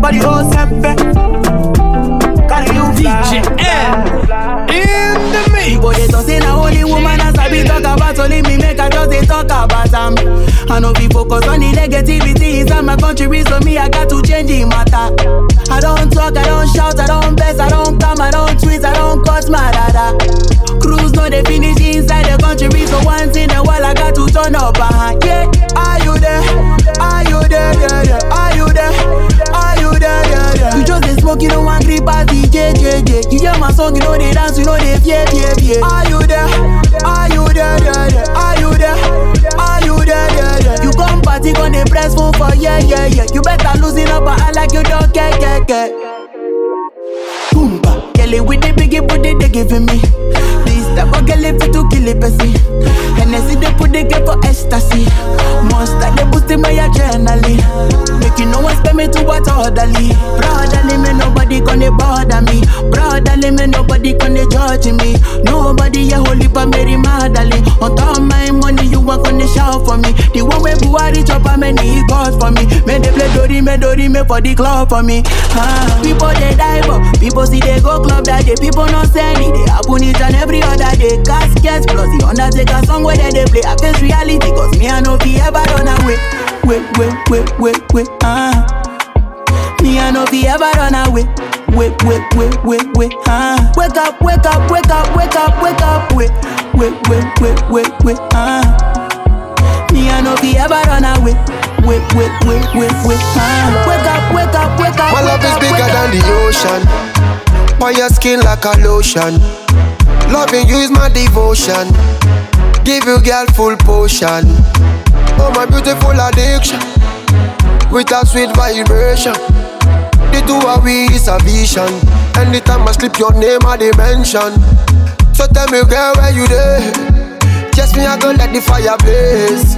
Body oh sempe. Carry you fly. in the mix. People they talk say na only woman as I be talk about only me make I just they talk about them. I know we focus on the negativity inside my country, so me I got to change the matter. I don't talk, I don't shout, I don't best, I don't come, I don't tweet, I don't cut my dada. Cruise no they finish inside the country, so once in a while I got to turn up behind. Yeah, are you there? Are you there? Yeah, yeah. Are you there? Are you there? Yeah, yeah. You just dey smoke, you don't want grip as DJ, JJ. You hear my song, you know they dance, you know they fear, fear, fear. Are you there? Are you there? Yeah, yeah. Are you there? Are you there? Yeah, yeah. You come party, gonna press phone for yeah, yeah, yeah. You better loosen up, but I like you don't care, care, care. Boomba, girl with the biggie booty they giving me. This type of girl if to kill a person. Hennessy they put the girl for ecstasy. Monster they boosting my adrenaline. Making no one spend me to what orderly. Brotherly me nobody gonna bother me. Brotherly me nobody gonna judge me. Nobody a holy but Mary Magdalene. On top my money you want gonna shout for me. The one way Buhari chop a many God for me. Me they play Dori me Dori me for the club for me. Ah, people they die but people see they go club that day. People not send it. They happen it and every other day. Caskets plus the Undertaker song where they, they play. I face reality cause me I know fi ever run away. Wait, wait, wait, wait, wait, ah. Me I know fi ever run away. Wait, wait, wait, wait, wait, ah. Wake up, wake up, wake up, wake up, wake up, wait, wait, wait, wait, wait, wait, ah. Me I know fi ever run away. Wait, wait, wait, wait, wait, ah. Wake up, wake up, wake up. My love wake is bigger than the ocean. On your skin like a lotion. Loving you is my devotion. Give you girl full potion. Oh my beautiful addiction. With a sweet vibration. The two of we is a vision. Anytime I slip your name I dimension. So tell me, girl, where you there? Just me, I go let the fire blaze.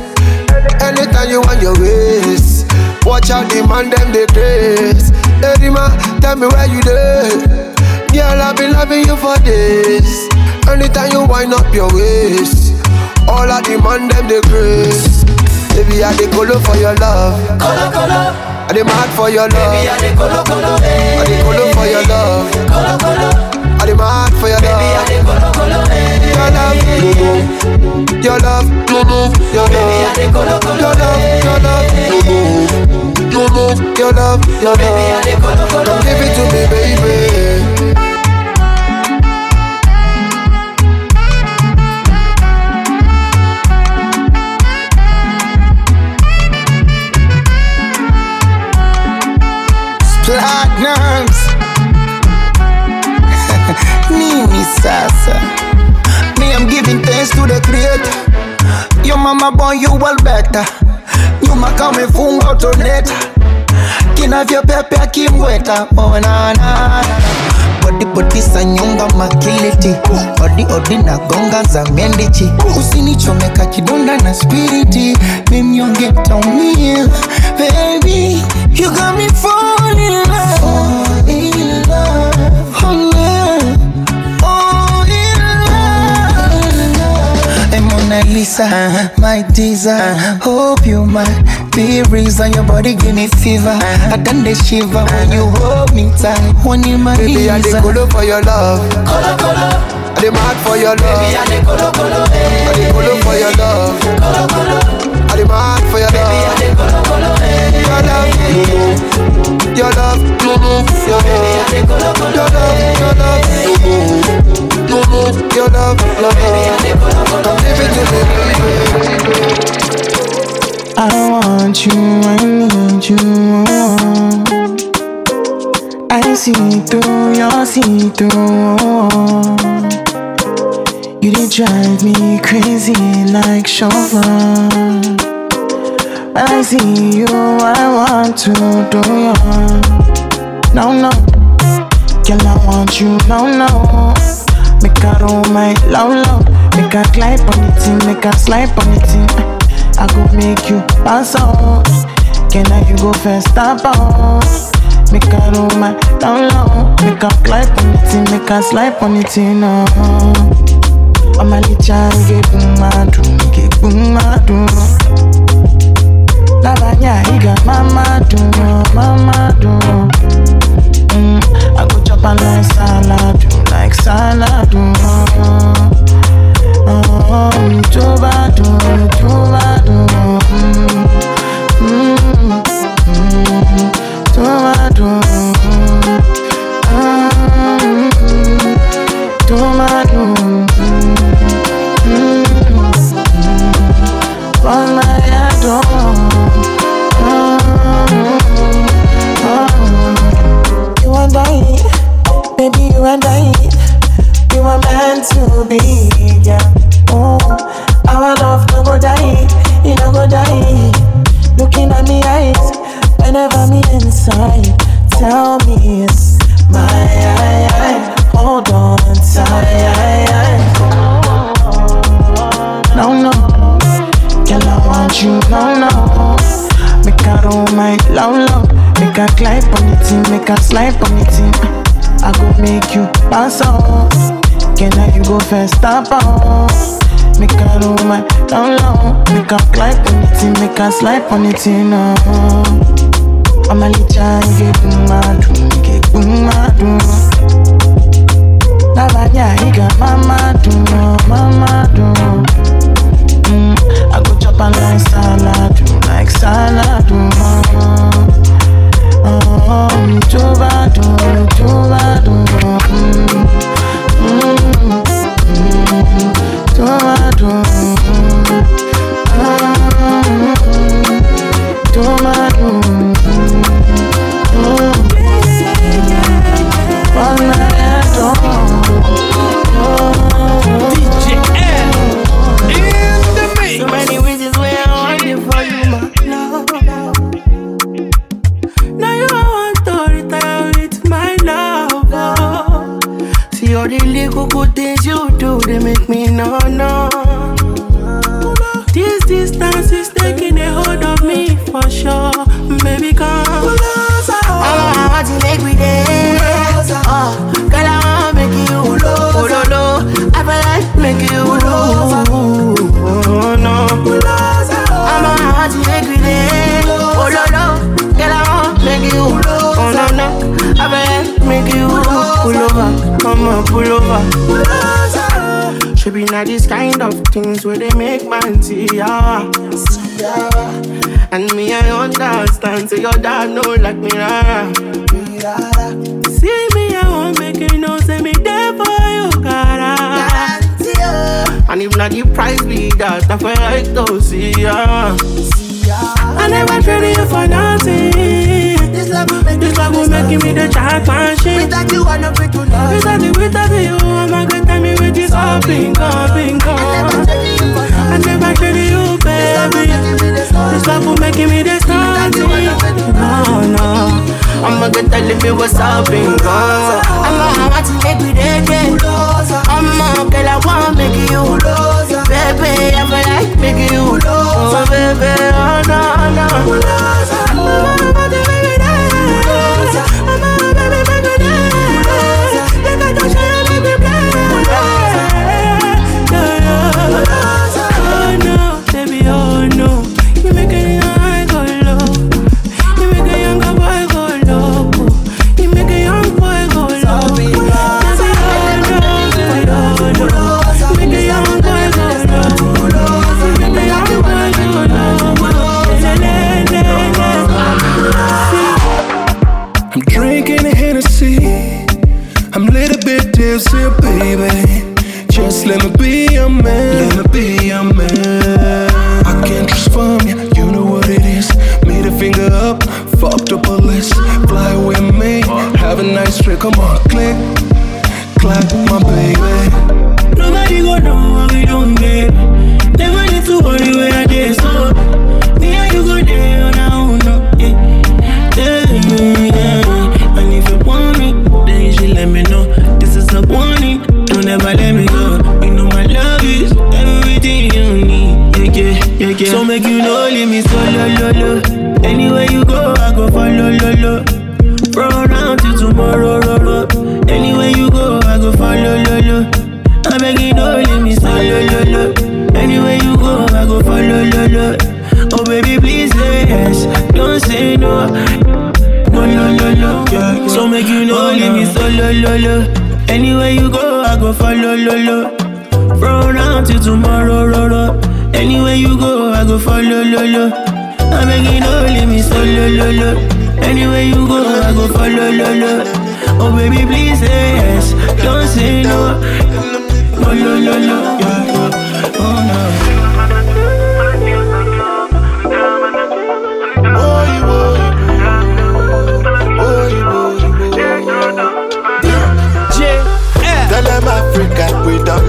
Anytime you want your ways. Watch out, the man, them, they craze. Hey, tell me where you there? Girl, I've been loving you for days. Anytime you wind up your waist. All the man, them, they craze. Baby, I dey colo for your love. Colo, colo. I dey mad for your love. Baby, I dey colo, colo, eh. I dey colo for your love. Colo, colo. I dey mad for your love. Baby, I dey colo, colo, eh. Your love. Your love. Your Baby, I dey colo, love, your love, your love. Your love, your love, your Baby, I dey colo, love. Give it to me, baby. Platinums. Nini sasa? Me I'm giving thanks to the creator. Your mama born you well better. Nyuma kama ifunga utoneta Kinavyopepea kimweta oh, na, na. Body body sa nyumba makiliti Odi odi na gonga za mendichi. Usinichomeka kidonda na spiriti. Mimnyonge taumia Baby You got me falling in love Fall in love Oh yeah Oh in love Mona Lisa, my teaser Hope you might be reason Your body give me fever I done the shiver when you hold me tight One in my Baby, I dey colo for your love. Colo, colo. I dey mad for your love. Baby, I dey colo, colo, eh. I dey colo for your love. Colo, colo. I dey mad for your love. Baby, I love. dey colo, colo, eh. Your love, Your love. Your love, your love, your love. Your love, your love. dey colo, colo, give it to me. I want you, I need you. I see through your see through. You did drive me crazy like chauffeur. I see you, I want to do you. No, no, girl, I want you, no, no. Make a roll my low, low. Make a climb on it, make a slide on it. I go make you pass out. Can I you go first, stop out? Make a roll my down low. Make a climb on it, make a slide on it, no. I'm a little get boom, I do, get boom, I do. Lavanya, he got mama do, mama do. Mm, I go chop a like salad, do like salad, do. Oh, Juba do, Juba do. Mm, mm, mm, Juba do. Mm, do. Mm, mm, Run my head You baby, you and I, we were meant to be, yeah. Oh, our love no go die, it no go die. Looking at me eyes, whenever me inside, tell me it's my eye, eye. Hold on tight. No, no, girl, I want you, no, no. Make a roll my low, low. Make a climb on it, make a slide on it. I go make you pass out. Can I you go first, stop out? Make a roll my down low. Make a climb on it, make a slide on it. No. I'm a little I do, get boom, I do. Lavanya, he got mama do, mama do. Mm, I go chop a like salad, like salad, do. Oh, Juba good, good things you do, they make me no, no. This distance is taking a hold of me for sure. Baby, come. I want to make me dance. Oh, girl, I want to make you oh, no, no. I feel like make you oh, no. A want to make me dance. Oh, no, no. Girl, I want to make you oh, no, no. I feel like make you oh, pull over. On, pull over. Should be not these kind of things where they make man see ya. And me, I understand. Say your dad know like me, rara. See me, I won't make you know. Say me there for you, cara. And if not the price be that, I feel like to see ya. I never traded you for nothing. This love will make, this love will make me the machine. Without you, I don't break to love. Without you, without you, I'm a good time with this all all pink, I never traded you, baby. This love will make me this starting. No, no. I'm a good telling me what's up, pink, I'm a to make me dead, I'm a girl, I want make you. Baby, I feel like making you. Oh, baby, oh, no, no.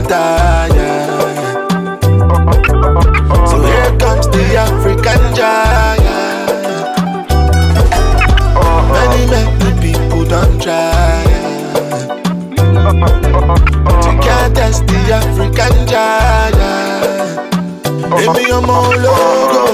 We don't. So here comes the African giant. Many, many people don't try. But you can't test the African giant. Baby, I'm all logo,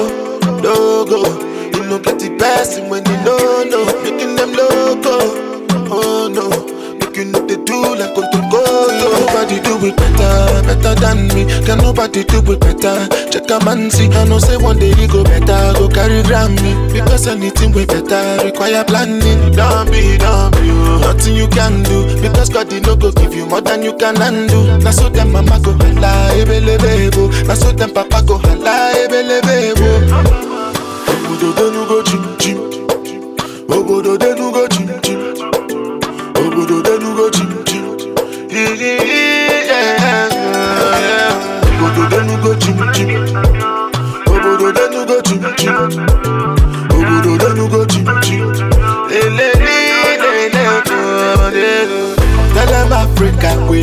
than me. Can nobody do it better? Check a man see. I know say one day he go better, go carry Grammy. Because anything way better require planning. Don't be, don't be, oh. nothing you can do. Because God did no go give you more than you can undo. Now so them mama go holla, ebele bebo. Now so them papa go holla, ebele bebo. Obodo denu go chim chim. Obodo denu go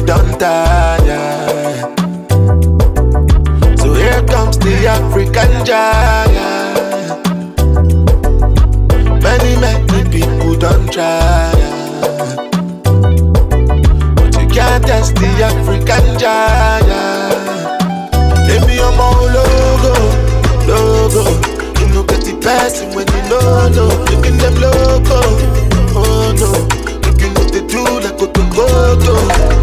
We don't tire. So here comes the African giant. Many, many people don't try. But you can't test the African giant. Baby, I'm all logo, logo. You know get the person when you know, no. Making them loco, oh no. Looking what they do like to go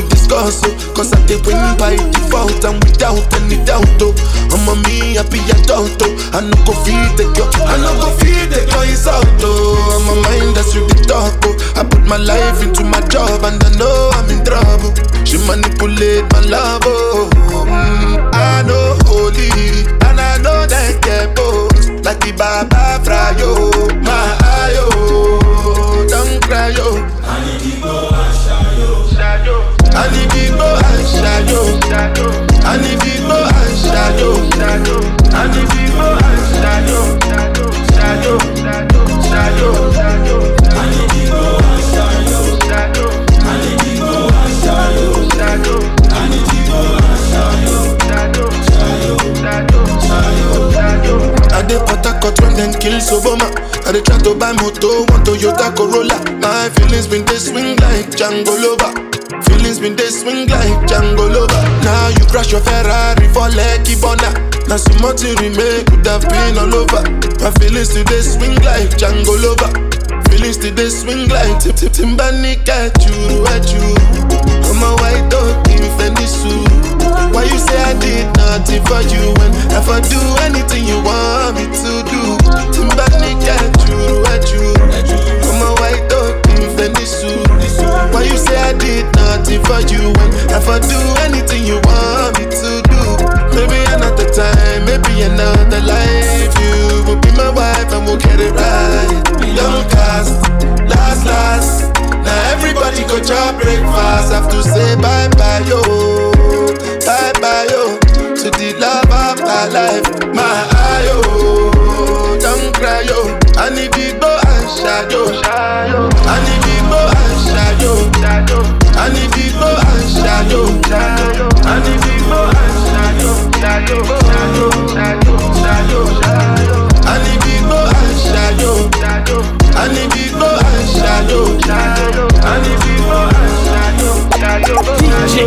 to discuss, oh. Cause I did win by default and without any doubt, oh. I'm a me happy adult, oh. I no go feed the girl, I no go feed the girl insult, oh. I'm a mind that's you the talk, oh. I put my life into my job and I know I'm in trouble. She manipulate my love, oh. Mm, I know holy and I know that get both like the Baba Frayo, my shayo. I need to go and shayo. I need to go and shayo. Shayo, shayo, shayo. I need to go and shayo. I need to go and shayo. I need to go and shayo. Shayo, shayo, shayo. I dey Port when them kill Obama. I dey try to buy moto, one Toyota Corolla. My feelings been they swing like Django Lover. Feelings been they swing like Django Lover. Now you crash your Ferrari for Lucky Bona. Now some more to remain could have been all over. My feelings today swing like Django Lover. Feelings today swing like Tip Tip Timbani at you, at you. I'm a white dog in Fendi suit. Why you say I did nothing for you when if I do anything you want me to do? Timbani at you, at you. I'm a white dog in Fendi suit. Why you say I did nothing for you when if I do anything you want me to do? Maybe another time, maybe another life. You will be my wife and we'll get it right. Young cast, last, last. Now everybody go chop breakfast. Have to say bye bye yo, bye bye yo to the love of my life. My ayo, don't cry yo. I need to go and ní bíbó à ń ṣayó. a ní bíbó à ń ṣayó. ṣayó ṣayó ṣayó ṣayó ṣayó. a ní bíbó à ń ṣayó. a ní bíbó à ń ṣayó. ṣayó a ní bíbó à ń ṣayó. ṣayó ṣayó.